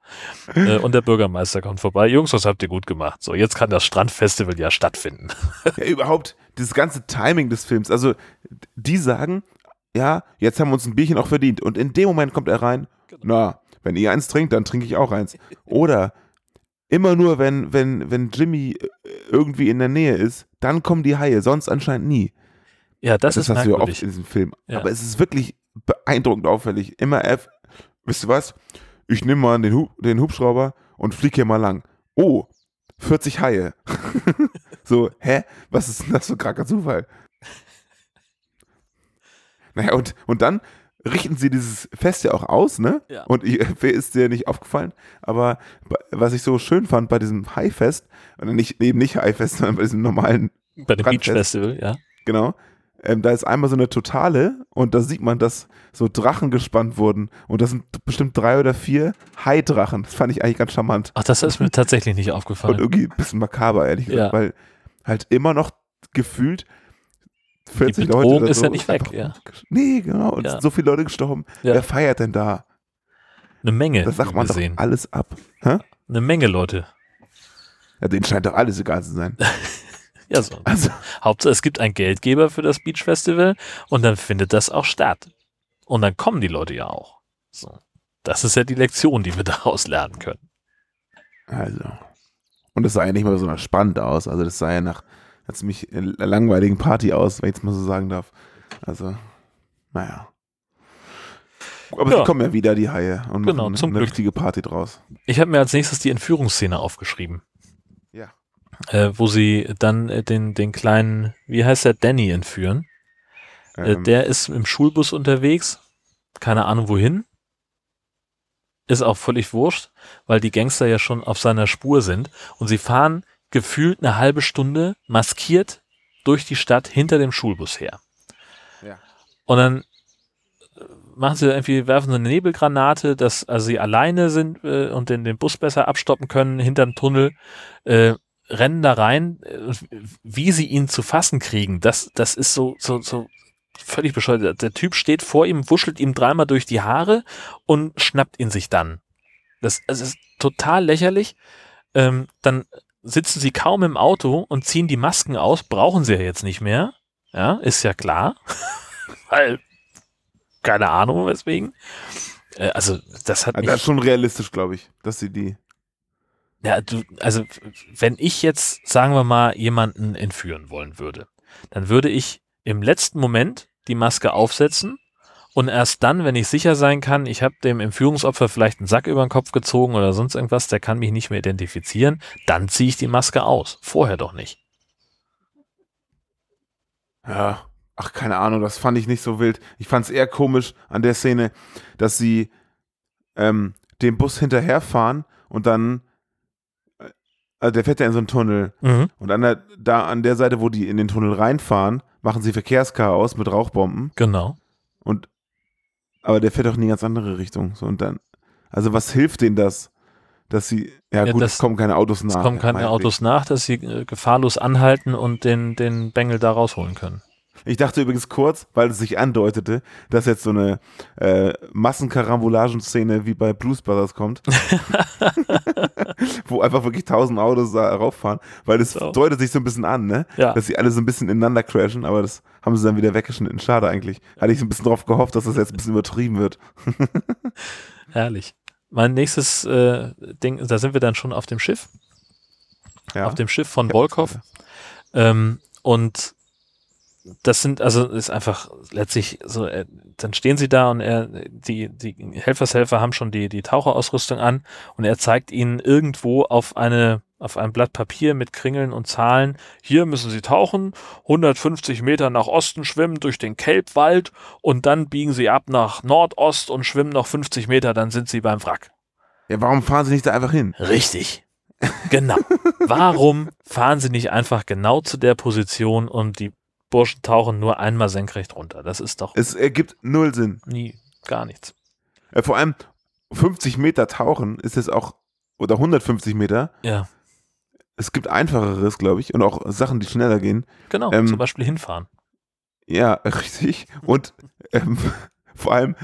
Äh, und der Bürgermeister kommt vorbei. Jungs, was habt ihr gut gemacht? So, jetzt kann das Strandfestival ja stattfinden. ja, überhaupt, dieses ganze Timing des Films. Also, die sagen, ja, jetzt haben wir uns ein Bierchen auch verdient. Und in dem Moment kommt er rein, na, wenn ihr eins trinkt, dann trinke ich auch eins. Oder immer nur, wenn, wenn, wenn Jimmy äh, irgendwie in der Nähe ist, dann kommen die Haie, sonst anscheinend nie. Ja, das, Das, ist hast du ja oft in diesem Film. Ja. Aber es ist wirklich beeindruckend auffällig. Immer F, wisst ihr was? Ich nehme mal den, Hub, den Hubschrauber und fliege hier mal lang. Oh, 40 Haie. so, hä? Was ist denn das für ein kranker Zufall? Naja, und, und dann richten sie dieses Fest ja auch aus, ne? Ja. Und ich, ist dir nicht aufgefallen? Aber was ich so schön fand bei diesem Haifest, oder nicht, eben nicht Haifest, sondern bei diesem normalen Bei dem Beach Strandfest, Festival, ja. Genau. Ähm, da ist einmal so eine Totale und da sieht man, dass so Drachen gespannt wurden. Und das sind bestimmt drei oder vier Haidrachen. Das fand ich eigentlich ganz charmant. Ach, das ist mir tatsächlich nicht Und aufgefallen. irgendwie ein bisschen makaber, ehrlich gesagt, Ja. weil halt immer noch gefühlt 40 Bedrohung Leute. ist so ja nicht weg, ja. Nee, genau. Und es Ja. sind so viele Leute gestorben. Ja. Wer feiert denn da? Eine Menge Das sagt man doch alles ab. Hä? Eine Menge Leute. Ja, denen scheint doch alles egal zu sein. Ja, so. Also, Hauptsache, es gibt einen Geldgeber für das Beach Festival und dann findet das auch statt. Und dann kommen die Leute ja auch. So. Das ist ja die Lektion, die wir daraus lernen können. also. Und es sah ja nicht mal so spannend aus. Also, das sah ja nach einer ziemlich langweiligen Party aus, wenn ich es mal so sagen darf. Also, naja. Aber Ja. sie kommen ja wieder, die Haie, und Genau, machen zum eine Glück. richtige Party draus. Ich habe mir als nächstes die Entführungsszene aufgeschrieben. Ja. Äh, wo sie dann äh, den, den kleinen, wie heißt der, Danny entführen. Äh, Ähm. der ist im Schulbus unterwegs, keine Ahnung wohin. Ist auch völlig wurscht, weil die Gangster ja schon auf seiner Spur sind und sie fahren gefühlt eine halbe Stunde maskiert durch die Stadt hinter dem Schulbus her. Ja. Und dann äh, machen sie irgendwie, werfen so eine Nebelgranate, dass also sie alleine sind äh, und den, den Bus besser abstoppen können hinterm Tunnel, äh, rennen da rein, äh, wie sie ihn zu fassen kriegen, das, das ist so, so, so völlig bescheuert. Der Typ steht vor ihm, wuschelt ihm dreimal durch die Haare und schnappt ihn sich dann. Das, das ist total lächerlich. Ähm, dann sitzen sie kaum im Auto und ziehen die Masken aus, brauchen sie ja jetzt nicht mehr. Ja, ist ja klar. Weil, keine Ahnung, weswegen. Äh, also, das hat Also das ist schon realistisch, glaube ich, dass sie die. ja, du, also, wenn ich jetzt, sagen wir mal, jemanden entführen wollen würde, dann würde ich im letzten Moment die Maske aufsetzen und erst dann, wenn ich sicher sein kann, ich habe dem Entführungsopfer vielleicht einen Sack über den Kopf gezogen oder sonst irgendwas, der kann mich nicht mehr identifizieren, dann ziehe ich die Maske aus. Vorher doch nicht. Ja. Ach, keine Ahnung, das fand ich nicht so wild. Ich fand es eher komisch an der Szene, dass sie ähm, dem Bus hinterherfahren und dann. äh, Also der fährt ja in so einen Tunnel. Mhm. Und an der, da an der Seite, wo die in den Tunnel reinfahren, machen sie Verkehrschaos mit Rauchbomben. Genau. Und aber der fährt doch in die ganz andere Richtung. So und dann, also was hilft denen das, dass sie, ja, Ja, gut, das- es kommen keine Autos nach. Es kommen keine. Autos nach, dass sie äh, gefahrlos anhalten und den, den Bengel da rausholen können. Ich dachte übrigens kurz, weil es sich andeutete, dass jetzt so eine äh, Massenkarambolagen-Szene wie bei Blues Brothers kommt, wo einfach wirklich tausend Autos da rauffahren, weil das So. deutet sich so ein bisschen an, ne? Ja. Dass sie alle so ein bisschen ineinander crashen, aber das haben sie dann wieder weggeschnitten. Schade eigentlich. Hatte ich so ein bisschen drauf gehofft, dass das jetzt ein bisschen übertrieben wird. Herrlich. Mein nächstes äh, Ding, da sind wir dann schon auf dem Schiff, Ja. auf dem Schiff von Volkov. Ähm, und das sind, also ist einfach letztlich so, äh, dann stehen sie da und er, die, die Helfershelfer haben schon die, die Taucherausrüstung an und er zeigt ihnen irgendwo auf eine, auf ein Blatt Papier mit Kringeln und Zahlen, hier müssen sie tauchen, 150 Meter nach Osten schwimmen durch den Kelbwald und dann biegen sie ab nach Nordost und schwimmen noch 50 Meter, dann sind sie beim Wrack. Ja, warum fahren sie nicht da einfach hin? Richtig. Genau. Warum fahren sie nicht einfach genau zu der Position und die Burschen tauchen nur einmal senkrecht runter? Das ist doch Es ergibt null Sinn. nie gar nichts. Äh, vor allem 50 Meter tauchen ist es auch, oder 150 Meter. Ja, Es gibt einfacheres, glaube ich, und auch Sachen, die schneller gehen. genau. Ähm, zum Beispiel hinfahren. Ja, richtig. Und ähm, vor allem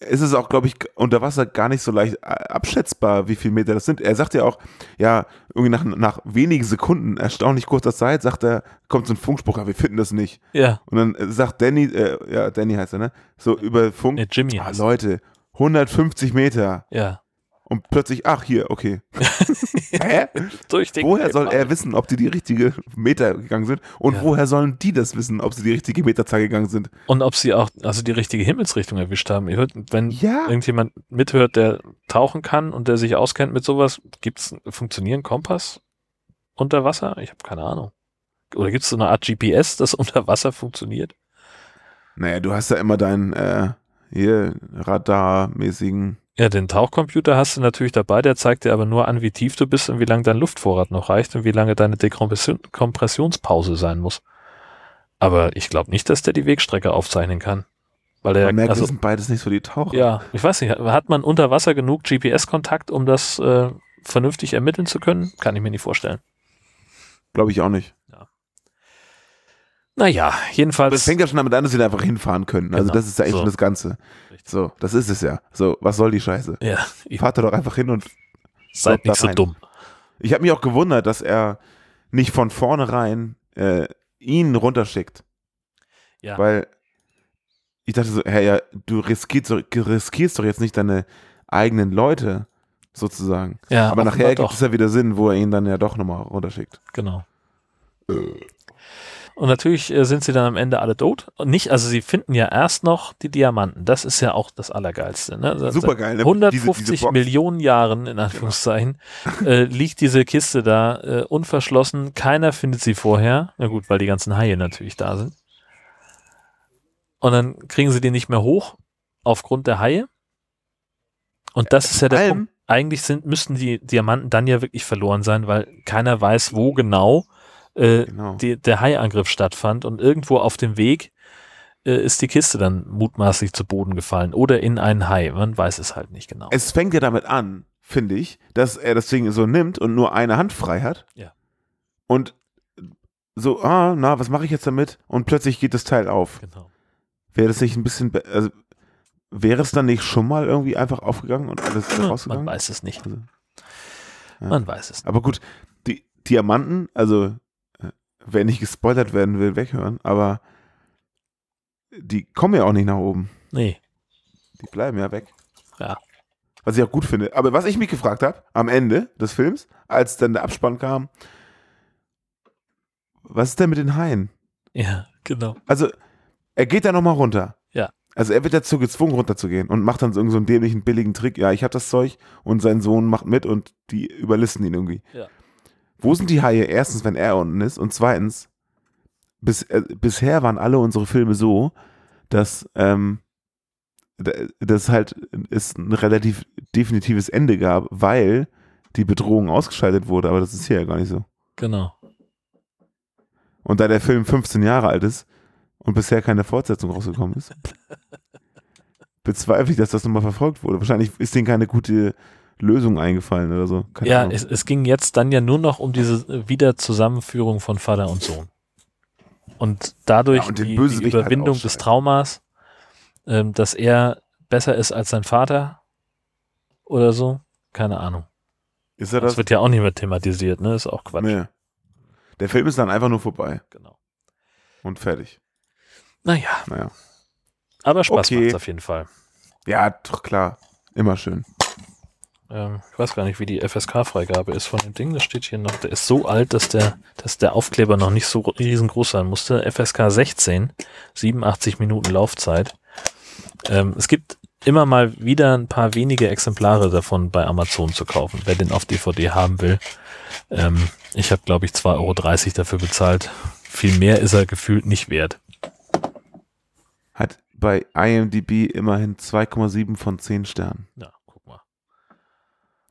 ist es auch, glaube ich, unter Wasser gar nicht so leicht äh, abschätzbar, wie viele Meter das sind. Er sagt ja auch, ja, irgendwie nach, nach wenigen Sekunden, erstaunlich kurzer Zeit, sagt er, kommt so ein Funkspruch, ja, wir finden das nicht. Ja, Und dann sagt Danny, äh, ja, Danny heißt er, ne? So über Funk, nee, Jimmy ah, heißt Leute, 150 Meter. Ja. Und plötzlich, ach, hier, okay. Hä? Woher soll er wissen, ob die die richtige Meter gegangen sind? Und Ja. woher sollen die das wissen, ob sie die richtige Meterzahl gegangen sind? Und ob sie auch also die richtige Himmelsrichtung erwischt haben. Ihr hört, wenn Ja. irgendjemand mithört, der tauchen kann und der sich auskennt mit sowas, gibt's funktionieren Kompass unter Wasser? Ich habe keine Ahnung. Oder gibt es so eine Art GPS, das unter Wasser funktioniert? Naja, du hast ja immer deinen äh, hier radarmäßigen. Ja, den Tauchcomputer hast du natürlich dabei, der zeigt dir aber nur an, wie tief du bist und wie lange dein Luftvorrat noch reicht und wie lange deine Dekompression Kompressionspause sein muss. Aber ich glaube nicht, dass der die Wegstrecke aufzeichnen kann. Weil der, Man merkt, also, das sind beides nicht so die Taucher. ja, ich weiß nicht, hat man unter Wasser genug GPS-Kontakt, um das äh, vernünftig ermitteln zu können? Kann ich mir nicht vorstellen. Glaube ich auch nicht. Naja, jedenfalls. fängt ja schon damit an, dass sie da einfach hinfahren können. Also Genau. das ist ja echt So. schon das Ganze. Richtig. So, das ist es ja. So, was soll die Scheiße? Ja, Fahrt da doch einfach hin und seid nicht so rein. dumm. ich habe mich auch gewundert, dass er nicht von vornherein äh, ihn runterschickt. Ja. Weil ich dachte so, hey, ja, du riskierst, doch- riskierst doch jetzt nicht deine eigenen Leute, sozusagen. Ja, Aber nachher gibt es ja wieder Sinn, wo er ihn dann ja doch nochmal runterschickt. Genau. Und natürlich äh, sind sie dann am Ende alle tot. Und nicht, also sie finden ja erst noch die Diamanten. Das ist ja auch das Allergeilste. Ne? Seit- Supergeil, ne? 150 Diese- diese. Millionen Jahren, in Anführungszeichen, äh, liegt diese Kiste da äh, unverschlossen. Keiner findet sie vorher. Na gut, weil die ganzen Haie natürlich da sind. Und dann kriegen sie den nicht mehr hoch aufgrund der Haie. Und das ist ja der Punkt. Eigentlich sind, müssten die Diamanten dann ja wirklich verloren sein, weil keiner weiß, wo genau, äh, Genau. die, der Haiangriff stattfand. Und irgendwo auf dem Weg äh, ist die Kiste dann mutmaßlich zu Boden gefallen oder in einen Hai. Man weiß es halt nicht genau. Es fängt ja damit an, finde ich, dass er das Ding so nimmt und nur eine Hand frei hat. Ja. Und so, ah, na, was mache ich jetzt damit? Und plötzlich geht das Teil auf. genau. Wäre das nicht ein bisschen, also, wäre es dann nicht schon mal irgendwie einfach aufgegangen und alles Man rausgegangen? weiß es nicht. Also, ja. Man weiß es nicht. Aber gut, die Diamanten, also, wer nicht gespoilert werden will, weghören, aber die kommen ja auch nicht nach oben. Nee. Die bleiben ja weg. Ja. Was ich auch gut finde. Aber was ich mich gefragt habe, am Ende des Films, als dann der Abspann kam, was ist denn mit den Haien? Ja, genau. Also, er geht da nochmal runter. Ja. Also, er wird dazu gezwungen, runterzugehen und macht dann so, irgend so einen dämlichen, billigen Trick. Ja, ich habe das Zeug und sein Sohn macht mit und die überlisten ihn irgendwie. Ja. Wo sind die Haie? Erstens, wenn er unten ist und zweitens, bis, äh, bisher waren alle unsere Filme so, dass, ähm, d- dass halt es ein relativ definitives Ende gab, weil die Bedrohung ausgeschaltet wurde, aber das ist hier ja gar nicht so. Genau. Und da der Film 15 Jahre alt ist und bisher keine Fortsetzung rausgekommen ist, bezweifle ich, dass das nochmal verfolgt wurde. Wahrscheinlich ist denen keine gute Lösung eingefallen oder so. Keine Ja, es, es ging jetzt dann ja nur noch um diese Wiederzusammenführung von Vater und Sohn. Und dadurch Ja, und die, die halt Überwindung des ausschalten. Traumas, ähm, dass er besser ist als sein Vater oder so. Keine Ahnung. ist er Das das? wird ja auch nicht mehr thematisiert, ne? Ist auch Quatsch. Nee. Der Film ist dann einfach nur vorbei Genau. und fertig. Naja, Naja. aber Spaß Okay. macht's auf jeden Fall. Ja, doch klar. Immer schön. Ähm, ich weiß gar nicht, wie die FSK-Freigabe ist von dem Ding. Das steht hier noch. Der ist so alt, dass der, dass der Aufkleber noch nicht so riesengroß sein musste. FSK 16, 87 Minuten Laufzeit. Ähm, es gibt immer mal wieder ein paar wenige Exemplare davon bei Amazon zu kaufen, wer den auf DVD haben will. Ähm, ich habe, glaube ich, 2,30 Euro dafür bezahlt. Viel mehr ist er gefühlt nicht wert. Hat bei IMDb immerhin 2,7 von 10 Sternen. Ja.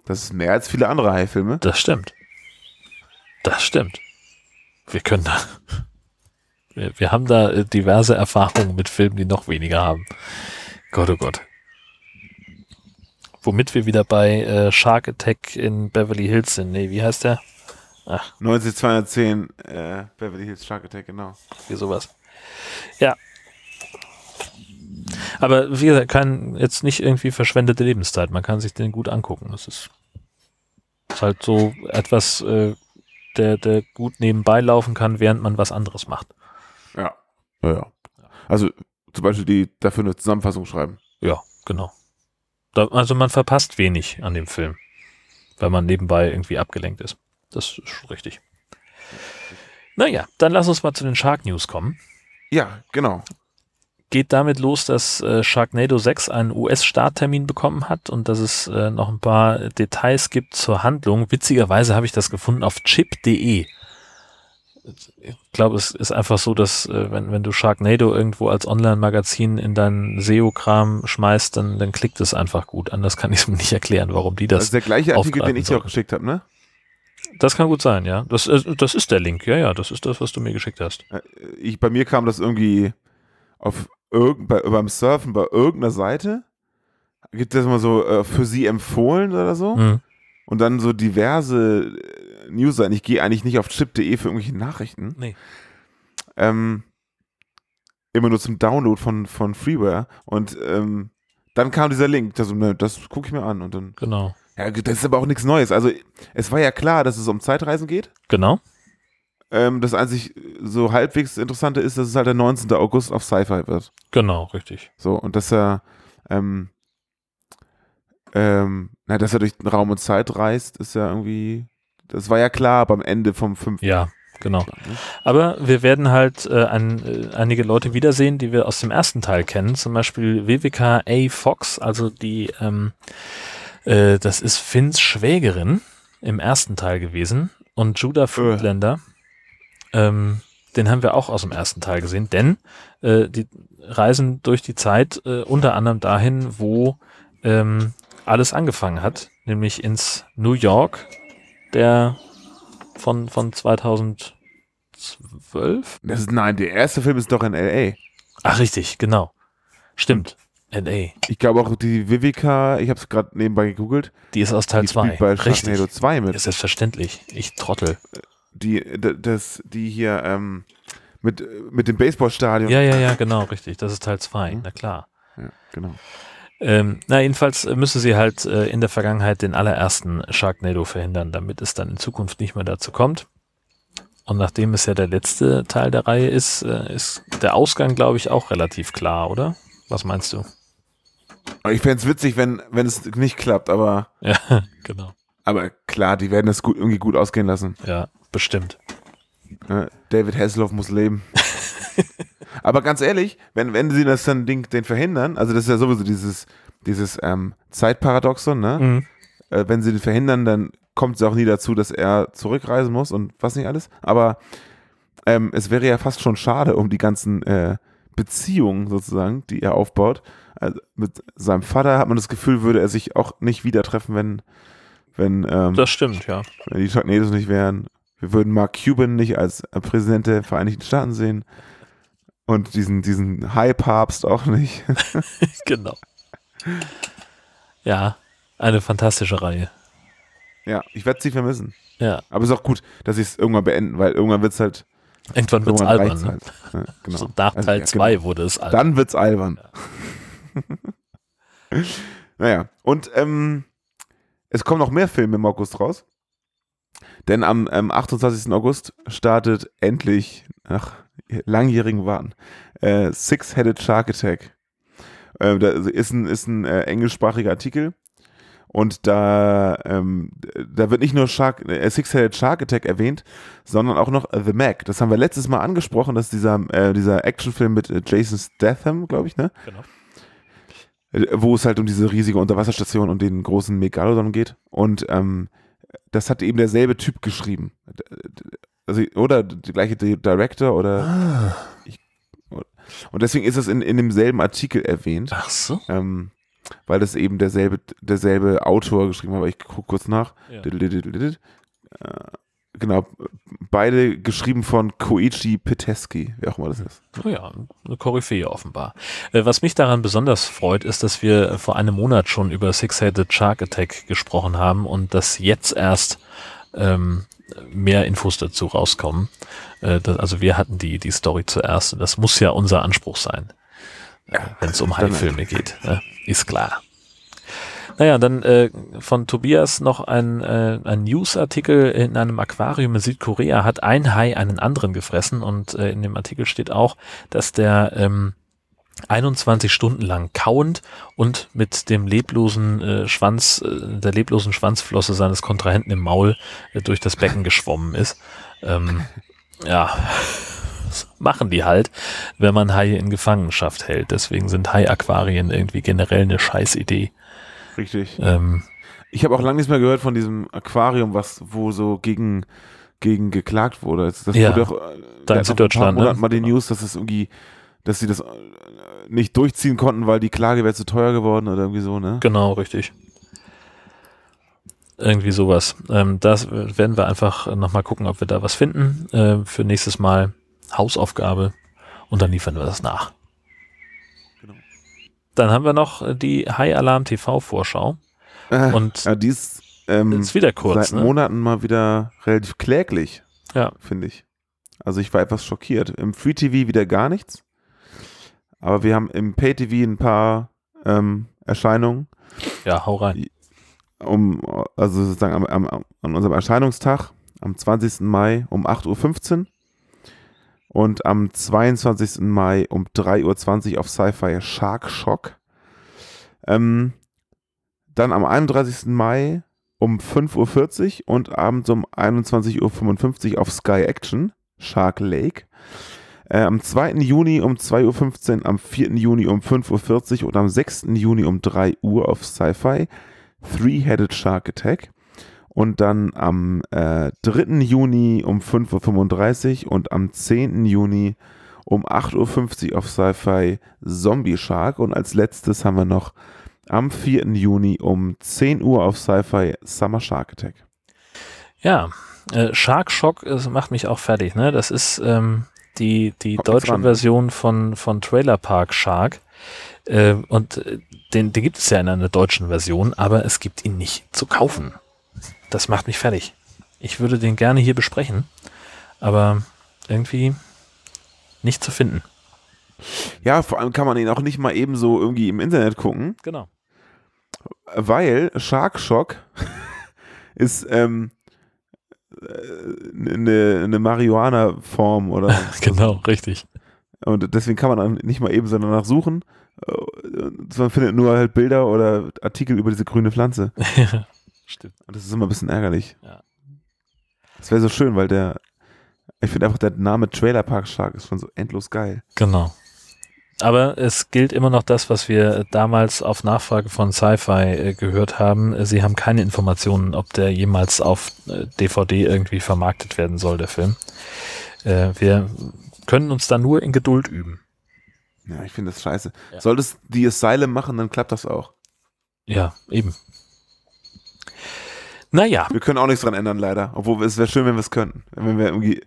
Das ist mehr als viele andere Haifilme. Das stimmt. Das stimmt. Wir können da. Wir, wir haben da äh, diverse Erfahrungen mit Filmen, die noch weniger haben. Gott, oh Gott. Womit wir wieder bei äh, Shark Attack in Beverly Hills sind. Nee, wie heißt der? Ach, 90210 äh, Beverly Hills Shark Attack, genau. wie sowas. Ja. Aber wie gesagt, kann jetzt nicht irgendwie verschwendete Lebenszeit. Man kann sich den gut angucken. Das ist, ist halt so etwas, äh, der, der gut nebenbei laufen kann, während man was anderes macht. Ja. Ja, ja. Also zum Beispiel die dafür eine Zusammenfassung schreiben. Ja, genau. Da, also man verpasst wenig an dem Film, weil man nebenbei irgendwie abgelenkt ist. Das ist schon richtig. Naja, dann lass uns mal zu den Shark News kommen. Ja, genau. Geht damit los, dass äh, Sharknado 6 einen US-Starttermin bekommen hat und dass es äh, noch ein paar Details gibt zur Handlung. Witzigerweise habe ich das gefunden auf chip.de. Ich glaube, es ist einfach so, dass äh, wenn, wenn du Sharknado irgendwo als Online-Magazin in deinen SEO-Kram schmeißt, dann, dann klickt es einfach gut. Anders kann ich es mir nicht erklären, warum die Das, das. ist der gleiche Artikel, den ich dir auch geschickt habe, ne? Das kann gut sein, ja. Das, äh, das ist der Link, ja, ja. Das ist das, was du mir geschickt hast. Äh, Ich, bei mir kam das irgendwie auf irgend, bei, beim Surfen bei irgendeiner Seite. Gibt es mal so äh, für sie empfohlen oder so? Hm. Und dann so diverse äh, News-Seiten. Ich gehe eigentlich nicht auf chip.de für irgendwelche Nachrichten. Nee. Ähm, immer nur zum Download von, von Freeware. Und ähm, dann kam dieser Link. Das, ne, das gucke ich mir an. Und dann, Genau. ja, das ist aber auch nichts Neues. Also, es war ja klar, dass es um Zeitreisen geht. Genau. Ähm, das einzig so halbwegs Interessante ist, dass es halt der 19. August auf Sci-Fi wird. Genau, richtig. So, und dass er, ähm, ähm, na, dass er durch den Raum und Zeit reist, ist ja irgendwie, das war ja klar beim Ende vom fünften. Ja, genau. Ne? Aber wir werden halt äh, ein, äh, einige Leute wiedersehen, die wir aus dem ersten Teil kennen. Zum Beispiel Vivica A. Fox, also die, ähm, äh, das ist Finns Schwägerin im ersten Teil gewesen. Und Judah Friedlander, ähm, den haben wir auch aus dem ersten Teil gesehen, denn äh, die reisen durch die Zeit äh, unter anderem dahin, wo ähm, alles angefangen hat, nämlich ins New York der von, von 2012. Das ist, nein, der erste Film ist doch in L.A. Ach, richtig, genau. Stimmt. L.A. Ich glaube auch die Vivica, ich habe es gerade nebenbei gegoogelt, Die ist aus Teil die 2. spielt bei Richtig. Sharknado 2 mit. Ist selbstverständlich. Ich trottel. Die, das, die hier ähm, mit, mit dem Baseballstadion. Ja, ja, ja, genau, richtig. Das ist Teil 2. Mhm. Na klar. Ja, genau. Ähm, na, jedenfalls äh, müssen sie halt äh, in der Vergangenheit den allerersten Sharknado verhindern, damit es dann in Zukunft nicht mehr dazu kommt. Und nachdem es ja der letzte Teil der Reihe ist, äh, ist der Ausgang, glaube ich, auch relativ klar, oder? Was meinst du? Ich fände es witzig, wenn, wenn es nicht klappt, aber, Ja, genau. aber klar, die werden es gut, irgendwie gut ausgehen lassen. Ja, bestimmt. Ja, David Hasselhoff muss leben. Aber ganz ehrlich, wenn, wenn sie das dann Ding, den verhindern, also das ist ja sowieso dieses, dieses ähm, Zeitparadoxon, ne? Mhm. Äh, wenn sie den verhindern, dann kommt es auch nie dazu, dass er zurückreisen muss und was nicht alles. Aber ähm, es wäre ja fast schon schade um die ganzen äh, Beziehungen sozusagen, die er aufbaut. Also mit seinem Vater hat man das Gefühl, würde er sich auch nicht wieder treffen, wenn, wenn, ähm, Das stimmt, ja. wenn die Sharknados nicht wären. Wir würden Mark Cuban nicht als Präsident der Vereinigten Staaten sehen. Und diesen, diesen High-Papst auch nicht. genau. Ja, eine fantastische Reihe. ja, ich werde sie vermissen. Ja, Aber es ist auch gut, dass sie es irgendwann beenden, weil irgendwann wird es halt. irgendwann wird es albern. Ne? halt. Ja, genau. So nach Also, Teil ja, 2 genau. wurde es albern. Dann wird's albern. naja, und ähm, es kommen noch mehr Filme im August raus. Denn am ähm, 28. August startet endlich, nach langjährigen Warten, äh, Six-Headed Shark Attack. Äh, da ist ein, ist ein äh, englischsprachiger Artikel. Und da, ähm, da wird nicht nur Shark, äh, Six-Headed Shark Attack erwähnt, sondern auch noch The Mac. Das haben wir letztes Mal angesprochen, dass dieser, äh, dieser Actionfilm mit äh, Jason Statham, glaube ich, ne? Genau. Äh, Wo es halt um diese riesige Unterwasserstation und den großen Megalodon geht. Und ähm, das hat eben derselbe Typ geschrieben. Also, oder der gleiche Di- Director oder. Ich, und deswegen ist es in, in demselben Artikel erwähnt. Ach so. Ähm, weil das eben derselbe, derselbe Autor geschrieben hat, aber ich gucke kurz nach. Ja. Genau, beide geschrieben von Koichi Peteski, wer auch immer das ist. Oh ja, eine Koryphäe offenbar. Äh, Was mich daran besonders freut, ist, dass wir vor einem Monat schon über Six-Headed Shark Attack gesprochen haben und dass jetzt erst ähm, mehr Infos dazu rauskommen. Äh, das, also wir hatten die, die Story zuerst und das muss ja unser Anspruch sein, äh, wenn es um Haifilme geht. Ne? Ist klar. Naja, dann äh, von Tobias noch ein, äh, ein Newsartikel in einem Aquarium in Südkorea hat ein Hai einen anderen gefressen und äh, in dem Artikel steht auch, dass der ähm, 21 Stunden lang kauend und mit dem leblosen äh, Schwanz, äh, der leblosen Schwanzflosse seines Kontrahenten im Maul äh, durch das Becken geschwommen ist. Ähm, ja, machen die halt, wenn man Haie in Gefangenschaft hält. Deswegen sind Hai-Aquarien irgendwie generell eine Scheißidee. Richtig. Ähm, Ich habe auch lange nichts mehr gehört von diesem Aquarium, was wo so gegen, gegen geklagt wurde. Das Ja, wurde auch, äh, da in Süddeutschland, ne? Mal die News, dass es irgendwie, dass sie das äh, nicht durchziehen konnten, weil die Klage wäre zu teuer geworden oder irgendwie so, ne? Genau, richtig. Irgendwie sowas. Ähm, das werden wir einfach nochmal gucken, ob wir da was finden. Äh, für nächstes Mal Hausaufgabe und dann liefern wir das nach. Dann haben wir noch äh, die High Alarm TV Vorschau. Äh, Und ja, die ist, ähm, ist wieder kurz, seit ne? Monaten mal wieder relativ kläglich, Ja. finde ich. Also ich war etwas schockiert. Im Free TV wieder gar nichts. Aber wir haben im Pay TV ein paar ähm, Erscheinungen. Ja, hau rein. um, also sozusagen am, am- an unserem Erscheinungstag, am 20. Mai um 8.15 Uhr und am 22. Mai um 3.20 Uhr auf Sci-Fi Shark Shock. Ähm, dann am 31. Mai um 5.40 Uhr und abends um 21.55 Uhr auf Sky Action Shark Lake. Äh, am 2. Juni um 2.15 Uhr, am 4. Juni um 5.40 Uhr und am 6. Juni um 3 Uhr auf Sci-Fi Three-Headed Shark Attack. Und dann am äh, 3. Juni um 5.35 Uhr und am 10. Juni um 8.50 Uhr auf Sci-Fi Zombie Shark. Und als letztes haben wir noch am 4. Juni um 10 Uhr auf Sci-Fi Summer Shark Attack. Ja, äh, Shark Shock äh, macht mich auch fertig. Ne? Das ist ähm, die, die Kommt deutsche. Version von, von Trailer Park Shark. Äh, und äh, den, den gibt es ja in einer deutschen Version, aber es gibt ihn nicht zu kaufen. Das macht mich fertig. Ich würde den gerne hier besprechen, aber irgendwie nicht zu finden. Ja, vor allem kann man ihn auch nicht mal eben so irgendwie im Internet gucken, Genau. weil Shark Shock ist ähm, äh, eine, eine Marihuana-Form oder genau, richtig. und deswegen kann man dann nicht mal eben so danach suchen. Äh, Man findet nur halt Bilder oder Artikel über diese grüne Pflanze. Stimmt. Und das ist immer ein bisschen ärgerlich. Ja. Das wäre so schön, weil der, ich finde einfach der Name Trailer Park Shark ist schon so endlos geil. Genau. Aber es gilt immer noch das, was wir damals auf Nachfrage von Sci-Fi äh, gehört haben. Äh, Sie haben keine Informationen, ob der jemals auf äh, DVD irgendwie vermarktet werden soll, der Film. Äh, wir können uns da nur in Geduld üben. Ja, ich finde das scheiße. Ja. Soll das die Asylum machen, dann klappt das auch. Ja, eben. Naja, Wir können auch nichts dran ändern, leider. Obwohl es wäre schön, wenn wir es könnten. Wenn wir irgendwie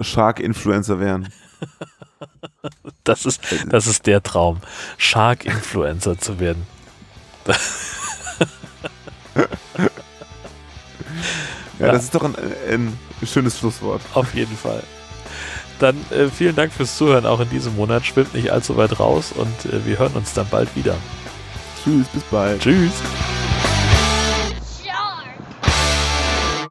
Shark-Influencer wären. das ist, das ist der Traum, Shark-Influencer zu werden. Ja, Ja. das ist doch ein, ein schönes Schlusswort. Auf jeden Fall. Dann äh, vielen Dank fürs Zuhören auch in diesem Monat. Schwimmt nicht allzu weit raus und äh, wir hören uns dann bald wieder. Tschüss, bis bald. Tschüss.